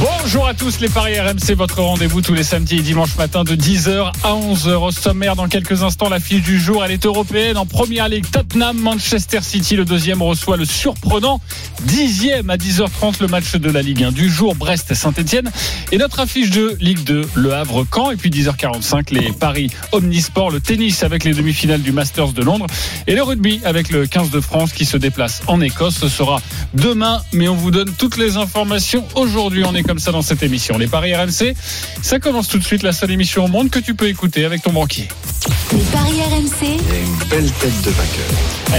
Bonjour à tous les Paris RMC, votre rendez-vous tous les samedis et dimanches matin de 10h à 11h au sommaire. Dans quelques instants, la fiche du jour, elle est européenne. En première ligue, Tottenham, Manchester City, le deuxième reçoit le surprenant dixième à 10h30 le match de la Ligue 1 du jour, Brest Saint-Etienne. Et notre affiche de Ligue 2, Le Havre Caen. Et puis 10h45, les paris Omnisport, le tennis avec les demi-finales du Masters de Londres. Et le rugby avec le 15 de France qui se déplace en Écosse. Ce sera demain, mais on vous donne toutes les informations aujourd'hui. Est comme ça dans cette émission. Les paris RMC, ça commence tout de suite, la seule émission au monde que tu peux écouter avec ton banquier. Les paris RMC,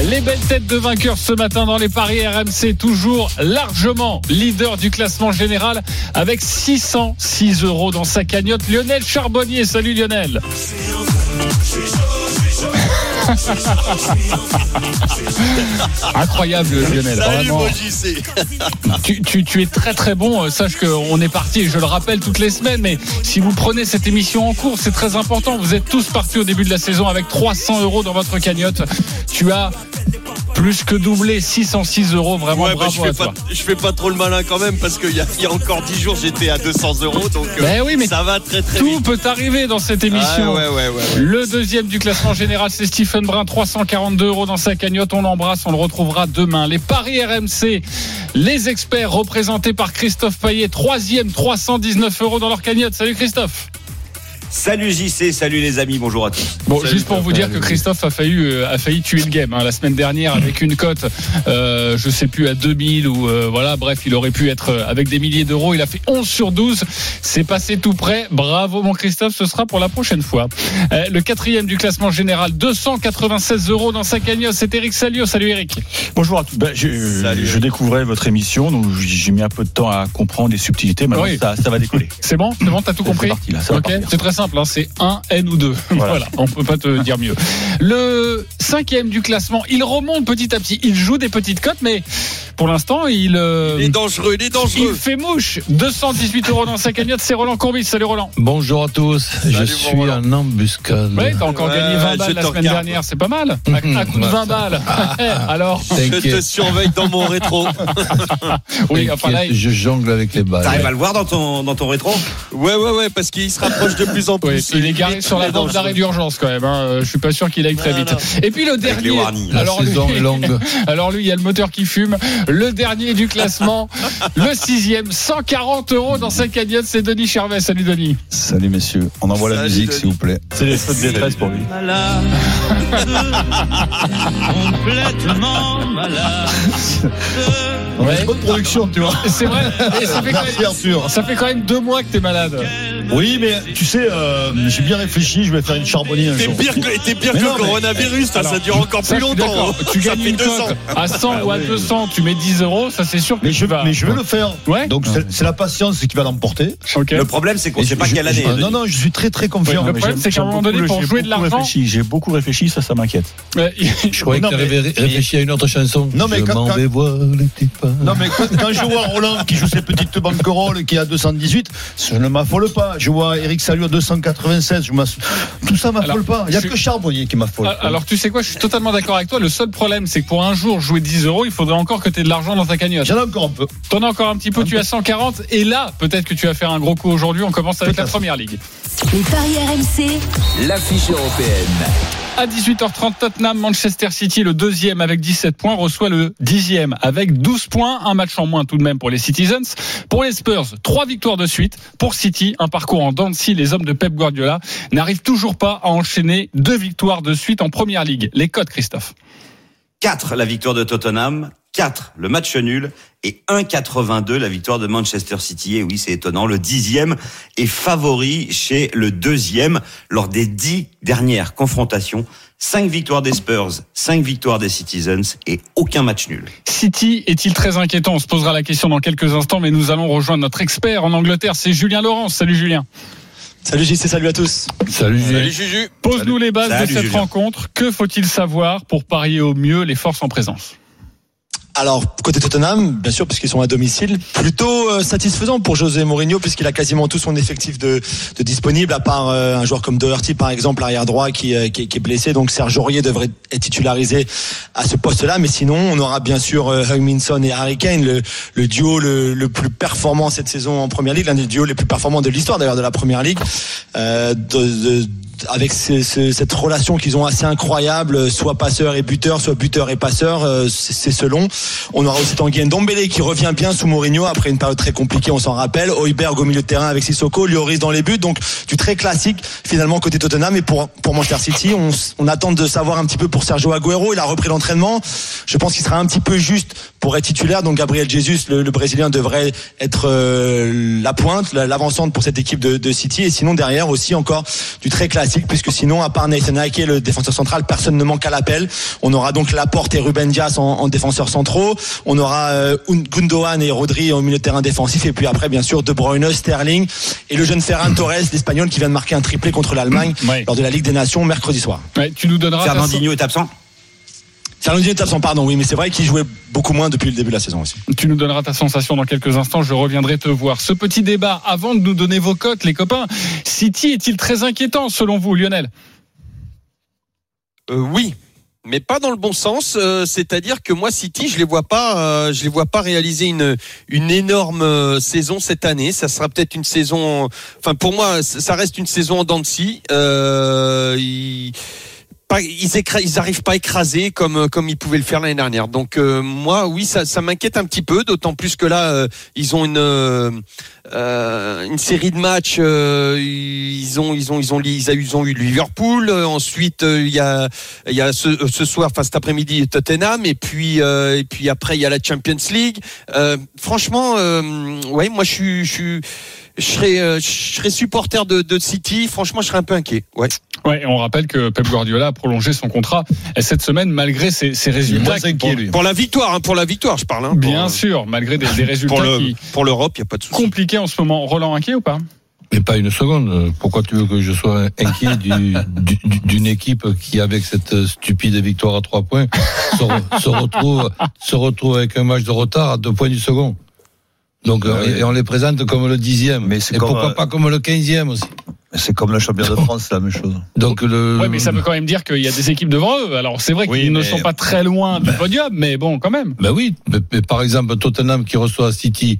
Les belles têtes de vainqueurs ce matin dans les paris RMC, toujours largement leader du classement général avec 606 euros dans sa cagnotte. Lionel Charbonnier, salut Lionel. Incroyable Lionel. vraiment. tu, tu- tu es très très bon. Euh, Sache qu'on est parti, et je le rappelle toutes les semaines, mais si vous prenez cette émission en cours, c'est très important. Vous êtes tous partis au début de la saison avec 300 euros dans votre cagnotte. Tu as plus que doublé, 606 euros. Vraiment Ouais, bah, je, fais à pas, toi. je fais pas trop le malin quand même parce qu'il y, a- il y a encore 10 jours j'étais à 200 euros donc euh, Ben oui, mais ça va très très Tout vite. peut arriver dans cette émission. Ah, ouais, ouais. Le deuxième du classement général, c'est Stephen Brun, 342 euros dans sa cagnotte. On l'embrasse, on le retrouvera demain. Les paris RMC, les experts représentés par Christophe Payet, troisième, 319 euros dans leur cagnotte. Salut Christophe. Salut JC, salut les amis, bonjour à tous. Bon, Salut, juste pour vous dire que Christophe a failli, euh, a failli tuer le game hein, la semaine dernière avec une cote, euh, je sais plus à 2000 ou euh, voilà, bref, il aurait pu être euh, avec des milliers d'euros. Il a fait 11 sur 12. C'est passé tout près. Bravo mon Christophe, ce sera pour la prochaine fois. Euh, le quatrième du classement général, 296 euros dans sa cagnotte. C'est Eric Salio. Salut Eric. Bonjour à tous. Ben, je, Salut. je découvrais votre émission, donc j'ai mis un peu de temps à comprendre les subtilités. Maintenant, Oui. ça, ça va décoller. C'est bon, c'est bon, t'as tout C'est compris? parti, là, ça va Ok, partir. c'est très simple, hein, c'est un N ou deux. Voilà. Voilà. on peut pas te dire mieux. Le cinquième du classement, il remonte petit à petit. Il joue des petites cotes, mais pour l'instant, il, euh, Il est dangereux, il est il dangereux. fait mouche. 218 euros dans sa cagnotte, c'est Roland Courbis. Salut Roland. Bonjour à tous, je suis Roland. en embuscade. Ouais, t'as encore Ouais, gagné 20 je balles la semaine regarde. dernière, c'est pas mal. À, à coup de 20 balles. Alors, Je te surveille dans mon rétro. oui, enfin là, il- je jongle avec les balles. T'arrives à le voir dans ton, dans ton rétro? Ouais, ouais, ouais, parce qu'il se rapproche de plus en oui, plus. il est garé sur la bande d'arrêt d'urgence quand même. hein. Euh, Je suis pas sûr qu'il aille très vite. Et puis le Avec les dernier. Alors lui, est longue. Alors lui, il y a le moteur qui fume. Le dernier du classement, le sixième, 140 euros dans sa cagnotte, c'est Denis Charvet. Salut Denis. Salut messieurs, on envoie la musique s'il vous plaît. C'est les fautes détresse pour lui. Ouais. Bonne production, tu vois. C'est vrai. Et ça, fait quand Merci même, Arthur. ça fait quand même deux mois que t'es malade. Oui, mais tu sais, euh, j'ai bien réfléchi, je vais faire une charbonnier un T'es jour. pire que, t'es pire Mais que non, le mais- coronavirus, ça, dure encore Ça, plus longtemps. d'accord. Tu Ça gagnes fait une deux ans. cote à 100 ou à Ah ouais. 200, tu mets 10 euros, ça c'est sûr que Mais tu je, vas. mais je vais le faire. Ouais. Donc c'est- c'est la patience qui va l'emporter. Ok. Le problème, c'est qu'on ne sait pas je- quelle je- année. ah, non, non, je suis très très confiant. Le Mais problème, c'est qu'à un moment donné, pour j'ai jouer de beaucoup l'argent- réfléchi, J'ai beaucoup réfléchi, ça, ça m'inquiète. Ouais, Je croyais Non, que mais- t'avais réfléchi à une autre chanson. Non, mais je quand- m'en quand- vais voir les petits pas. Non mais quand, quand je vois Roland qui joue ses petites banquerolles qui a 218, je ne m'affole pas. Je vois Eric Salut à 296, je m'ass- tout ça m'affole pas. Il n'y a je- que Charbonnier qui m'affole. Ah, Alors tu sais quoi, je suis totalement d'accord avec toi. Le seul problème, c'est que pour un jour jouer 10 euros, il faudrait encore que tu aies de l'argent dans ta cagnotte. J'en ai encore un peu. T'en as encore un petit peu, tu as 140. Et là, peut-être que tu vas faire un gros coup aujourd'hui. On commence avec la première ligue. Les paris RMC, L'affiche européenne. À 18h30, Tottenham, Manchester City, le deuxième avec 17 points, reçoit le dixième avec 12 points. Un match en moins tout de même pour les Citizens. Pour les Spurs, trois victoires de suite. Pour City, un parcours en dents de scie. Les hommes de Pep Guardiola n'arrivent toujours pas à enchaîner deux victoires de suite en première ligue. Les codes, Christophe. 4 la victoire de Tottenham, 4 le match nul et 1,82 la victoire de Manchester City. Et oui, c'est étonnant, le dixième est favori chez le deuxième lors des dix dernières confrontations. 5 victoires des Spurs, 5 victoires des Citizens et aucun match nul. City est-il très inquiétant? On se posera la question dans quelques instants, mais nous allons rejoindre notre expert en Angleterre, c'est Julien Laurence. Salut Julien. Salut JC, salut à tous. Salut, Julien. Salut Juju. Pose-nous les bases Salut, de cette Julien. rencontre. Que faut-il savoir pour parier au mieux les forces en présence? Alors, côté Tottenham, bien sûr, puisqu'ils sont à domicile, plutôt euh, satisfaisant pour José Mourinho, puisqu'il a quasiment tout son effectif de, disponible, à part euh, un joueur comme Doherty, par exemple, arrière droit, qui, euh, qui, qui est blessé. Donc, Serge Aurier devrait être titularisé à ce poste-là. Mais sinon, on aura bien sûr Heung-Min et Harry Kane, le, duo le, plus performant cette saison en Première Ligue, l'un des duos les plus performants de l'histoire d'ailleurs de la Première Ligue. Avec ce- ce- cette relation qu'ils ont assez incroyable, soit passeur et buteur, soit buteur et passeur, euh, c'est selon. On aura aussi Tanguy Ndombele qui revient bien sous Mourinho après une période très compliquée, on s'en rappelle. Hoiberg au milieu de terrain avec Sissoko, Lloris dans les buts, donc du très classique finalement côté Tottenham. Et pour pour Manchester City, on, attend de savoir un petit peu pour Sergio Aguero. Il a repris l'entraînement. Je pense qu'il sera un petit peu juste pour être titulaire. Donc Gabriel Jesus, le, Brésilien, devrait être euh, la pointe, la- l'avancante pour cette équipe de City. Et sinon derrière aussi encore du très classique, puisque sinon à part Nathan Ake, le défenseur central, personne ne manque à l'appel. On aura donc Laporte et Ruben Dias en, en défenseurs centraux. On aura euh, Gundogan et Rodri au milieu de terrain défensif. Et puis après, bien sûr, De Bruyne, Sterling et le jeune Ferran Torres, l'Espagnol, qui vient de marquer un triplé contre l'Allemagne Ouais. lors de la Ligue des Nations mercredi soir. Ouais, tu nous donneras ta- Fernandinho est absent Fernandinho est absent, pardon, oui, mais c'est vrai qu'il jouait beaucoup moins depuis le début de la saison aussi. Tu nous donneras ta sensation dans quelques instants. Je reviendrai te voir. Ce petit débat, avant de nous donner vos cotes, les copains, City est-il très inquiétant selon vous, Lionel? Euh, oui, mais pas dans le bon sens. euh, C'est-à-dire que moi, City, je les vois pas, euh, je les vois pas réaliser une une énorme euh, saison cette année. Ça sera peut-être une saison. Enfin, pour moi, ça reste une saison en dents de scie. Euh, ils ils, écra- arrivent pas à écraser comme comme ils pouvaient le faire l'année dernière. Donc euh, moi, oui, ça, m'inquiète un petit peu, d'autant plus que là, euh, ils ont une euh, euh, une série de matchs. euh, ils ont ils ont ils ont ils ont, ils ont eu Liverpool. euh, ensuite, euh, il y a il y a ce, euh, soir, enfin cet après-midi, Tottenham, et puis euh, et puis après il y a la Champions League. Euh, franchement, euh, ouais, moi je suis je serais, euh, je serais supporter de, de City. Franchement, je serais un peu inquiet. Ouais. Ouais, et on rappelle que Pep Guardiola a prolongé son contrat cette semaine malgré ses, ses résultats. moins inquiet, lui. Pour la victoire, hein, pour la victoire, je parle. Hein, pour, Bien euh, sûr, malgré des, des résultats Pour le- qui pour l'Europe, il n'y a pas de souci. compliqués en ce moment. Roland inquiet ou pas? Mais pas une seconde. Pourquoi tu veux que je sois inquiet du- du- du- d'une équipe qui, avec cette stupide victoire à trois points, se, re- se retrouve, se retrouve avec un match de retard à deux points du second? Donc, Ah oui. et on les présente comme le dixième. Mais c'est et comme, pourquoi euh, pas comme le quinzième aussi. C'est comme le champion de France, c'est la même chose. Donc le. Ouais, mais ça veut quand même dire qu'il y a des équipes devant eux. Alors c'est vrai Oui, qu'ils ne sont pas très loin du podium, mais bon, quand même. Ben oui, mais, mais par exemple Tottenham qui reçoit City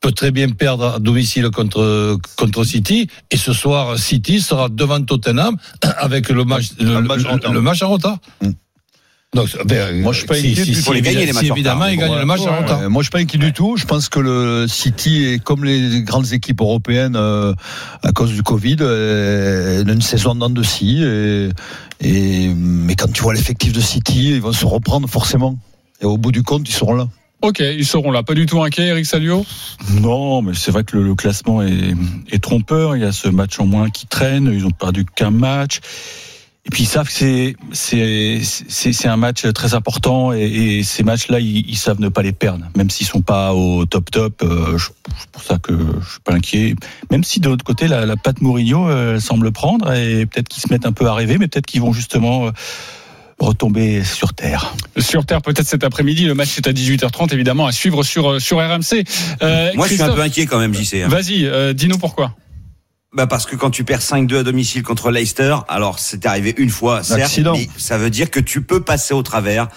peut très bien perdre à domicile contre contre City et ce soir City sera devant Tottenham avec le match le, Un match le- en retard. le match en retard. Mm. Donc ben, Moi, je suis pas si, inquiet si, du si, tout. Faut les gagner, les si, évidemment retard. il gagne Ouais, le match en ouais. Euh, moi, je suis pas inquiet du tout. Je pense que le City est comme les grandes équipes européennes euh, à cause du Covid, euh, elle a une saison en dents de scie. Et, et- mais quand tu vois l'effectif de City, ils vont se reprendre forcément. Et au bout du compte, ils seront là. Ok, ils seront là. Pas du tout inquiets, Eric Salio? Non, mais c'est vrai que le, le classement est, est trompeur. Il y a ce match en moins qui traîne. Ils ont perdu qu'un match. Et puis ils savent que c'est c'est c'est c'est un match très important et, et ces matchs-là ils, ils savent ne pas les perdre, même s'ils sont pas au top top. euh, c'est pour ça que je suis pas inquiet. Même si de l'autre côté la, la patte Mourinho euh, semble prendre et peut-être qu'ils se mettent un peu à rêver, mais peut-être qu'ils vont justement euh, retomber sur terre. Sur Terre, peut-être cet après-midi. Le match est à 18h30, évidemment, à suivre sur, euh, sur RMC. Euh, Moi, je suis un peu inquiet quand même, JC. hein. Vas-y, euh, dis-nous pourquoi. Bah parce que quand tu perds 5-2 à domicile contre Leicester, alors c'est arrivé une fois, certes, Accident. mais ça veut dire que tu peux passer au travers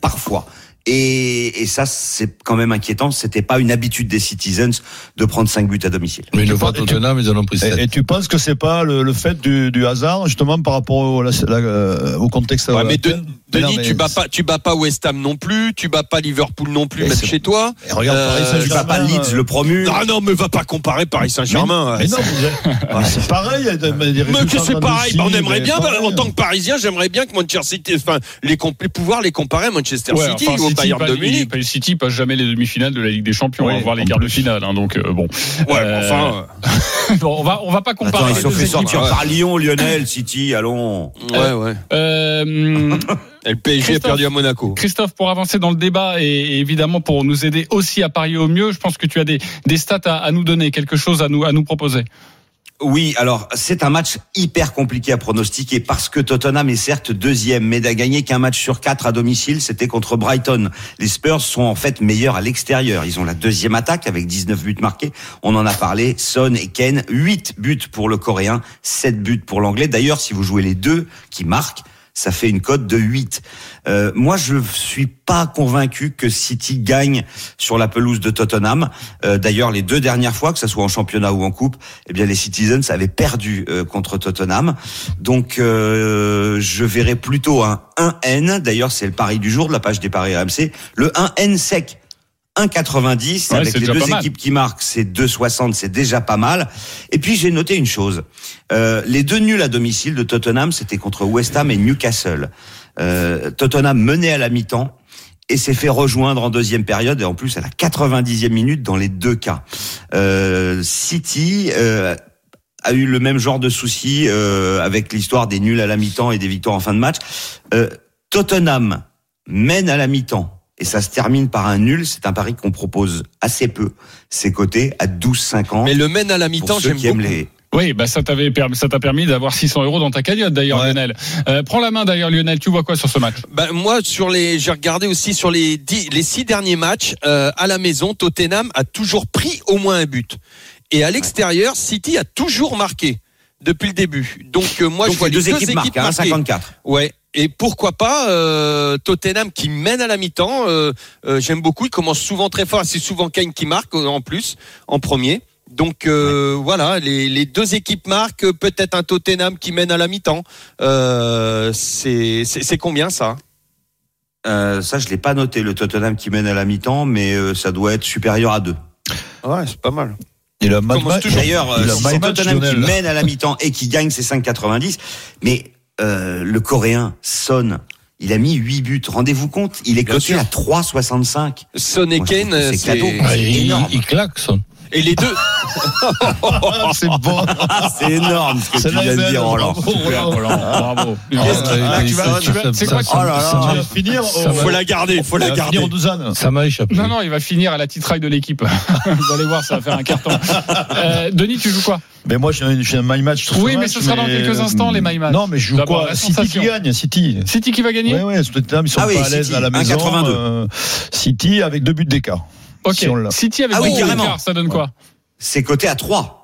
parfois. Et, et ça, c'est quand même inquiétant. C'était pas une habitude des Citizens de prendre 5 buts à domicile. Mais fois penses- Tottenham ils en ont pris sept. Et, et tu penses que c'est pas le, le fait du, du hasard, justement, par rapport au, la- la- euh, au contexte Ouais, euh, mais De- Denis, mais tu bats pas, tu bats pas West Ham non plus, tu bats pas Liverpool non plus, Mais même c'est- chez toi. Et regarde, Euh, Paris Tu vas pas Leeds, euh, le promu. Ah non, mais va pas comparer Paris Saint-Germain. Mais non, mais, mais c'est pareil. Mais que c'est pareil, bah, on aimerait bien, bah, en tant que Parisien, j'aimerais bien que Manchester City, enfin, les, comp- les pouvoirs les comparer à Manchester Ouais, City enfin, ou au City, Bayern pas- de Munich. il- City passe jamais les demi-finales de la Ligue des Champions, Oui, on va voir les quarts de finale. hein, donc euh, bon, Ouais, Euh, enfin, Bon, on va on va pas Attends, comparer ils les se sont fait sortir ouais. par Lyon, Lionel, City, allons. euh, ouais, ouais. Euh, Et le PSG a Christophe. perdu à Monaco. Christophe, pour avancer dans le débat et, et évidemment pour nous aider aussi à parier au mieux, je pense que tu as des, des stats à, à nous donner, quelque chose à nous, à nous proposer. Oui, alors c'est un match hyper compliqué à pronostiquer parce que Tottenham est certes deuxième, mais n'a gagné qu'un match sur quatre à domicile, c'était contre Brighton. Les Spurs sont en fait meilleurs à l'extérieur. Ils ont la deuxième attaque avec 19 buts marqués. On en a parlé, Son et Ken, 8 buts pour le Coréen, 7 buts pour l'Anglais. D'ailleurs, si vous jouez les deux qui marquent, ça fait une cote de 8. Euh, moi, je suis pas convaincu que City gagne sur la pelouse de Tottenham. Euh, D'ailleurs, les deux dernières fois, que ce soit en championnat ou en coupe, eh bien les Citizens avaient perdu euh, contre Tottenham. Donc, euh, je verrais plutôt un 1N. D'ailleurs, c'est le pari du jour de la page des paris RMC. Le 1N sec. 1,90 Ouais, avec les deux équipes qui marquent, c'est 2,60, c'est déjà pas mal. Et puis j'ai noté une chose, Euh, les deux nuls à domicile de Tottenham, c'était contre West Ham et Newcastle. Euh, Tottenham menait à la mi-temps et s'est fait rejoindre en deuxième période et en plus à la 90e minute dans les deux cas. Euh, City euh, a eu le même genre de souci euh, avec l'histoire des nuls à la mi-temps et des victoires en fin de match. Euh, Tottenham mène à la mi-temps et ça se termine par un nul. C'est un pari qu'on propose assez peu. C'est coté à 12,50. Mais le mène à la mi-temps, j'aime aiment beaucoup. les. Oui, bah ça t'avait permis, ça t'a permis d'avoir 600 euros dans ta cagnotte d'ailleurs, Ouais. Lionel. Euh, prends la main d'ailleurs, Lionel. Tu vois quoi sur ce match? Ben, moi, sur les, j'ai regardé aussi sur les dix, les six derniers matchs euh, à la maison, Tottenham a toujours pris au moins un but. Et à l'extérieur, City a toujours marqué depuis le début. Donc euh, moi, Donc je vois les deux équipes marquent, hein, marquer. 54. Ouais. Et pourquoi pas euh, Tottenham qui mène à la mi-temps. euh, J'aime beaucoup. Il commence souvent très fort. C'est souvent Kane qui marque en plus en premier. Donc voilà, les, les deux équipes marquent. Peut-être un Tottenham qui mène à la mi-temps. C'est combien ça? Ça, je l'ai pas noté, le Tottenham qui mène à la mi-temps, mais ça doit être supérieur à 2. Ouais, c'est pas mal. Il a mal Commence toujours. D'ailleurs, Il a si c'est match, Tottenham qui mène à la mi-temps et qui gagne ses 5,90, mais euh, le Coréen, Son, il a mis 8 buts. Rendez-vous compte, il est Bien coté sûr. à 3,65. Son et Kane, c'est c'est il claque, son. Et les deux. c'est bon. C'est énorme ce que tu viens de dire, Roland. bravo, Super, Roland. Roland. Bravo. Qu'est-ce qu'il a, il- tu vas- ça- tu vas- ça- c'est ça- quoi, ça- Oh là ça- là. Tu vas finir va. Faut la garder, faut la garder. finir au Douzanes. Ça m'a échappé. Non, non, il va finir à la titraille de l'équipe. Vous allez voir, ça va faire un carton. Euh, Denis, tu joues quoi? Mais moi, j'ai un, j'ai un my match. Oui, mais match, ce sera dans quelques instants, les my match. Non, mais je joue D'abord, quoi? City qui gagne, City. City qui va gagner? Ouais, Tottenham, ils sont Ah oui, pas à l'aise City, à la maison. 1,82. euh, City avec deux buts d'écart. Ok. si on. City avec Ah oui, deux carrément. ça donne quoi C'est coté à 3.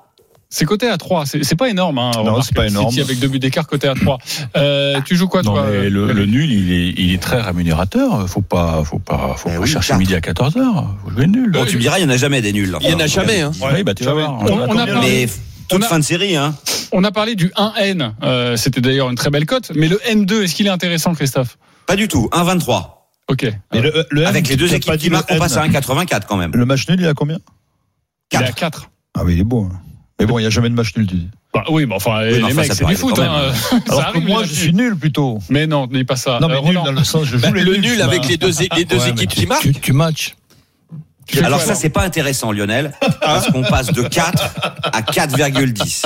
C'est coté à 3. C'est pas énorme. Hein, Non, c'est pas énorme. City avec deux buts d'écart, côté à 3. Euh, tu joues quoi, Non, toi mais le, le nul, il est, il est très rémunérateur. Faut pas, faut pas, faut Eh pas oui, chercher midi à 14 h Faut jouer le nul. Bon, tu me diras, il n'y en a jamais des nuls. Il y en a jamais, hein. Oui, bah tu vas voir. On- on a parlé- Mais toute a- fin de série, hein. On a parlé du 1N. Euh, C'était d'ailleurs une très belle cote. Mais le N2, est-ce qu'il est intéressant, Christophe? Pas du tout. 1,23. Ok. Mais le, le Avec les deux équipes qui marquent, on passe à 1,84 quand même. Le match nul, il a combien? Il est à Quatre. 4. Ah oui, il est beau. hein. Mais bon, il n'y a jamais de match nul, tu dis. Bah, oui, bah, enfin, mais les enfin, mecs, c'est du foot. Hein. Alors que moi, je suis nul plutôt. Mais non, dis pas ça. Non, mais Euh, nul dans le sens, je joue Bah, les le nul avec les deux, les deux Ouais, mais équipes qui marquent. Tu, tu matches. Alors quoi, ça, c'est pas intéressant, Lionel, parce qu'on passe de 4 à 4,10.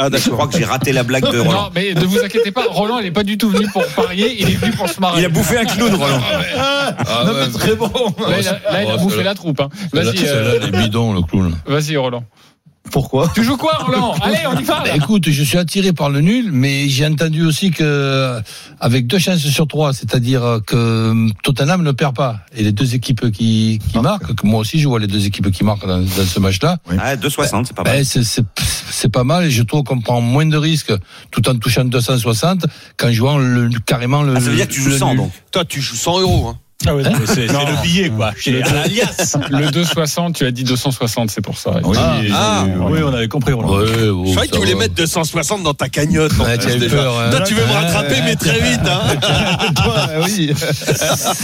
Ah, Je crois que j'ai raté la blague de Non, Roland. mais ne vous inquiétez pas, Roland, il n'est pas du tout venu pour parier, il est venu pour se marrer. Il a bouffé un clown, Roland. Ah, Non, ouais, mais très bon. Là, il a, là, il a Oh, bouffé la troupe. Hein. Vas-y, euh, les bidons, le clown. vas-y, Roland. Pourquoi? Tu joues quoi, Roland? Allez, on y va. là. Écoute, je suis attiré par le nul, mais j'ai entendu aussi que, avec deux chances sur trois, c'est-à-dire que Tottenham ne perd pas. Et les deux équipes qui, qui marquent, que moi aussi je vois les deux équipes qui marquent dans, dans ce match-là, Ah, 2,60, c'est pas mal. ben, c'est- pas mal et je trouve qu'on prend moins de risques tout en touchant 260 qu'en jouant le, carrément le. Ah, ça veut dire que tu joues le 100, nul. donc. Toi, tu joues 100 euros. Hein. Ah ouais, mais c'est le billet, quoi. L'Alias. Le 260, tu as dit 260, c'est pour ça. Oui, Ah. Ah. oui, on avait compris. Ouais, bon, Je croyais que tu voulais va. mettre 260 dans ta cagnotte. en Ouais, plus, tu avais déjà. peur, hein. Toi, tu veux me rattraper, mais très vite. Hein. Toi, oui.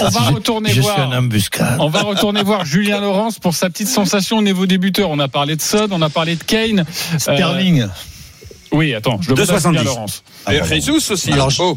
On va retourner Je suis voir. un embuscade. On va retourner voir Julien Laurence pour sa petite sensation au niveau débuteur. On a parlé de Sod, on a parlé de Kane. Sterling. Oui, attends, je le 2,70. Julien Laurence. Et Jesus aussi. Alors, hein. je- Oh.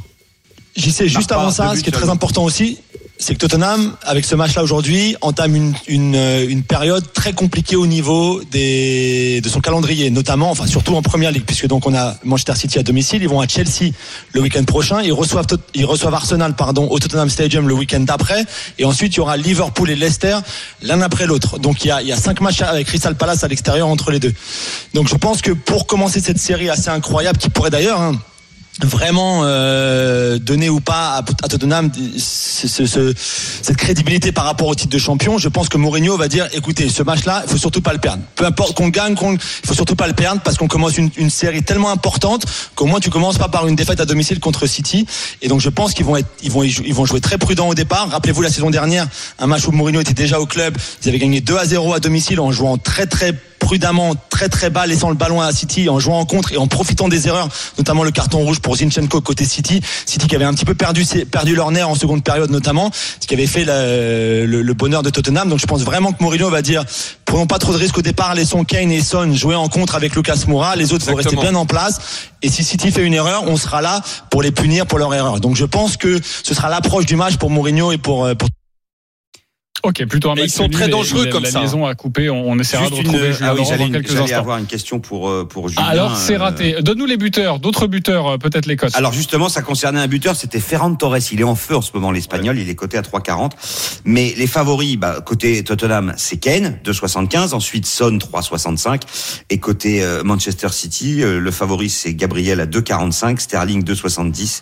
J'y sais juste avant ça, ce qui est très important aussi, c'est que Tottenham, avec ce match-là aujourd'hui, entame une, une, euh, une période très compliquée au niveau des, de son calendrier, notamment, enfin surtout en première ligue, puisque donc on a Manchester City à domicile, ils vont à Chelsea le week-end prochain, ils reçoivent, ils reçoivent Arsenal pardon au Tottenham Stadium le week-end d'après, et ensuite il y aura Liverpool et Leicester l'un après l'autre. Donc il y a, il y a cinq matchs avec Crystal Palace à l'extérieur entre les deux. Donc je pense que pour commencer cette série assez incroyable, qui pourrait d'ailleurs hein, vraiment euh, donner ou pas à, à Tottenham ce- ce- ce- cette crédibilité par rapport au titre de champion, je pense que Mourinho va dire écoutez, ce match-là, il faut surtout pas le perdre. Peu importe qu'on gagne, qu'on, il faut surtout pas le perdre parce qu'on commence une, série tellement importante qu'au moins tu commences pas par une défaite à domicile contre City. Et donc je pense qu'ils vont être, ils vont, ils vont jouer très prudent au départ. Rappelez-vous la saison dernière, un match où Mourinho était déjà au club, ils avaient gagné 2 à 0 à domicile en jouant très très prudemment, très très bas, laissant le ballon à City, en jouant en contre et en profitant des erreurs, notamment le carton rouge pour Zinchenko côté City. City qui avait un petit peu perdu, perdu leur nerf en seconde période notamment, ce qui avait fait le, le bonheur de Tottenham. Donc je pense vraiment que Mourinho va dire, prenons pas trop de risques au départ, laissons Kane et Son jouer en contre avec Lucas Moura, les autres vont rester bien en place. Et si City fait une erreur, on sera là pour les punir pour leur erreur. Donc je pense que ce sera l'approche du match pour Mourinho et pour, euh, pour Ok, plutôt un match ils sont très dangereux la- comme la ça. liaison à couper. On, on essaiera Juste de une- retrouver Julien ah oui, j'allais quelques avoir une question pour euh, pour Julien. Alors c'est euh, raté. Donne-nous les buteurs, d'autres buteurs, euh, peut-être les cotes. Alors justement, ça concernait un buteur, c'était Ferran Torres. Il est en feu en ce moment, l'espagnol. Il est coté à 3,40. Mais les favoris, bah, côté Tottenham, c'est Kane, 2,75. Ensuite, Son, 3,65. Et côté euh, Manchester City, euh, le favori, c'est Gabriel à 2,45. Sterling, 2,70.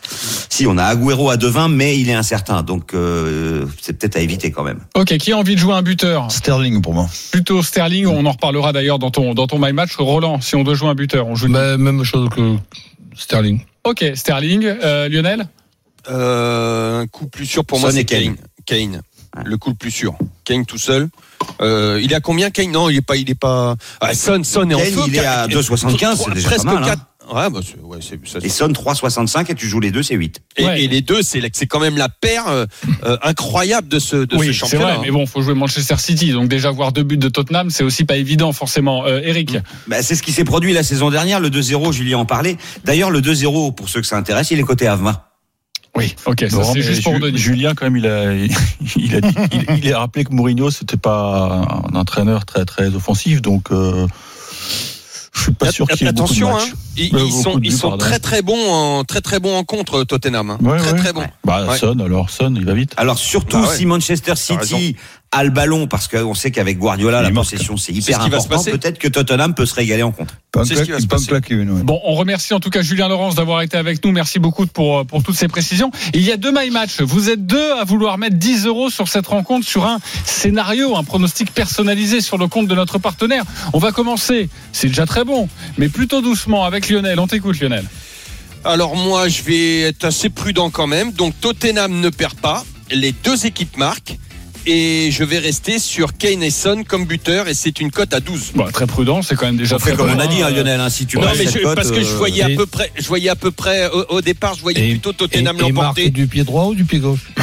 Si, on a Agüero à 2,20, mais il est incertain. Donc, euh, c'est peut-être à éviter quand même. Ok, qui a envie de jouer un buteur Sterling pour moi. Plutôt Sterling. On en reparlera d'ailleurs dans ton dans ton my match. Roland, si on doit jouer un buteur, on joue. Mais même chose que Sterling. Ok, Sterling. Euh, Lionel. Euh, un coup plus sûr pour Son moi, c'est et Kane. Kane. Le coup le plus sûr. Kane tout seul. Euh, il est à combien Kane? Non, il est pas, il est pas. Ah, Son, Son est en Kane, feu. il est à 2,75, c'est déjà presque pas mal, hein. 4. Ouais, bah, c'est- ouais, c'est- ça- Et Son, 3,65. Et tu joues les deux, c'est 8. et, Ouais. et les deux, c'est c'est quand même la paire euh, euh, incroyable de ce, de ce oui, c'est championnat. vrai. Mais bon, faut jouer Manchester City. Donc déjà voir deux buts de Tottenham, c'est aussi pas évident forcément. Euh, Eric. Bah, c'est ce qui s'est produit la saison dernière, le 2-0, Julien en parlait. D'ailleurs, le 2-0, pour ceux que ça intéresse, il est coté à 20. Oui. Ok, ça c'est juste pour Ju-. Julien, quand même, il a, il a, dit- il, il a rappelé que Mourinho, c'était pas un entraîneur très, très offensif, donc, euh, je suis pas sûr qu'il y ait beaucoup de Attention, hein, matchs. ils, Ouais, ils beaucoup sont, de ils buts, sont pardon. très très bons en très très bons en contre Tottenham. hein. Ouais, très ouais. très bons. Bah, Ouais. Son, alors, Son, il va vite. Alors surtout Bah ouais. si Manchester. City a le ballon, parce qu'on sait qu'avec Guardiola, la possession c'est hyper ce important. Peut-être que Tottenham peut se régaler en contre. C'est ce qui va se passer. Bon, on remercie en tout cas Julien Laurence d'avoir été avec nous. Merci beaucoup pour, pour toutes ces précisions. Il y a deux my match. Vous êtes deux à vouloir mettre 10 euros sur cette rencontre, sur un scénario, un pronostic personnalisé sur le compte de notre partenaire. On va commencer. C'est déjà très bon, mais plutôt doucement avec Lionel. On t'écoute, Lionel. Alors moi, je vais être assez prudent quand même. Donc Tottenham ne perd pas. Les deux équipes marquent. Et je vais rester sur Kane et Son comme buteur. Et c'est une cote à 12. Bon, très prudent, c'est quand même déjà On fait très comme bon, on a dit, hein. Lionel, hein, si tu non mais je- cote, parce que je euh, voyais à peu près, je voyais à peu près au, au départ, je voyais plutôt Tottenham et, et marque l'emporter. du pied droit ou du pied gauche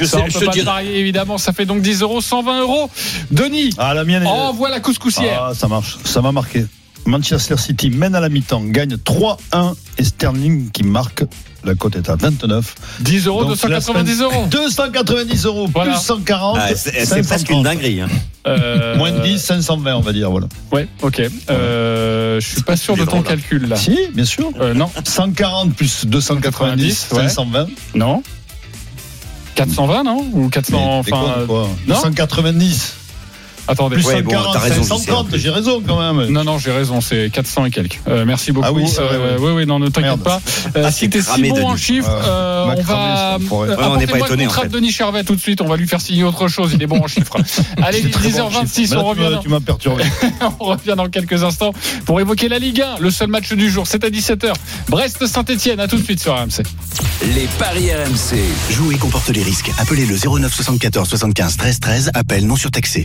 Je Ça, sais, on je peut pas parier, évidemment. Ça fait donc 10 euros, 120 euros. Denis, Ah, la mienne est. envoie la couscoussière. Ah, ça marche. Ça m'a marqué. Manchester City mène à la mi-temps, gagne 3-1 et Sterling qui marque. La cote est à 29. 10 euros, Donc, 290 la euros. 290 euros, Voilà. plus 140. ah, c'est c'est presque une 530. dinguerie. Hein. Euh, Moins de 10, 520, on va dire. Voilà. Ouais, ok. Euh, je suis pas sûr de ton drôle, calcul là. Si, bien sûr. Euh, non, 140 plus 290, ouais. 520. non. 420, non? Ou 400, Mais enfin. déconne, euh, quoi. non? 290. Attendez. Plus Ouais, bon, 140, t'as raison, 530, Gisèle. j'ai raison quand même. Non, non, j'ai raison, c'est 400 et quelques. Euh, merci beaucoup. Ah oui, vrai, Euh, oui, oui, non, ne t'inquiète pas. Euh, Ah, t'es si bon en chiffres, euh, on va. euh, Ouais, on n'est pas le étonné, en fait. de Denis Charvet tout de suite, on va lui faire signer autre chose, il est bon en chiffres. Allez, C'est très bon, 10h26, Mais là, on revient. Tu m'as perturbé. On revient dans quelques instants pour évoquer la Ligue 1, le seul match du jour. C'est à 17h. Brest-Saint-Etienne, à tout de suite sur RMC. Les paris RMC. Jouer comporte les risques. Appelez le 09 74 75 13 13. Appel non surtaxé.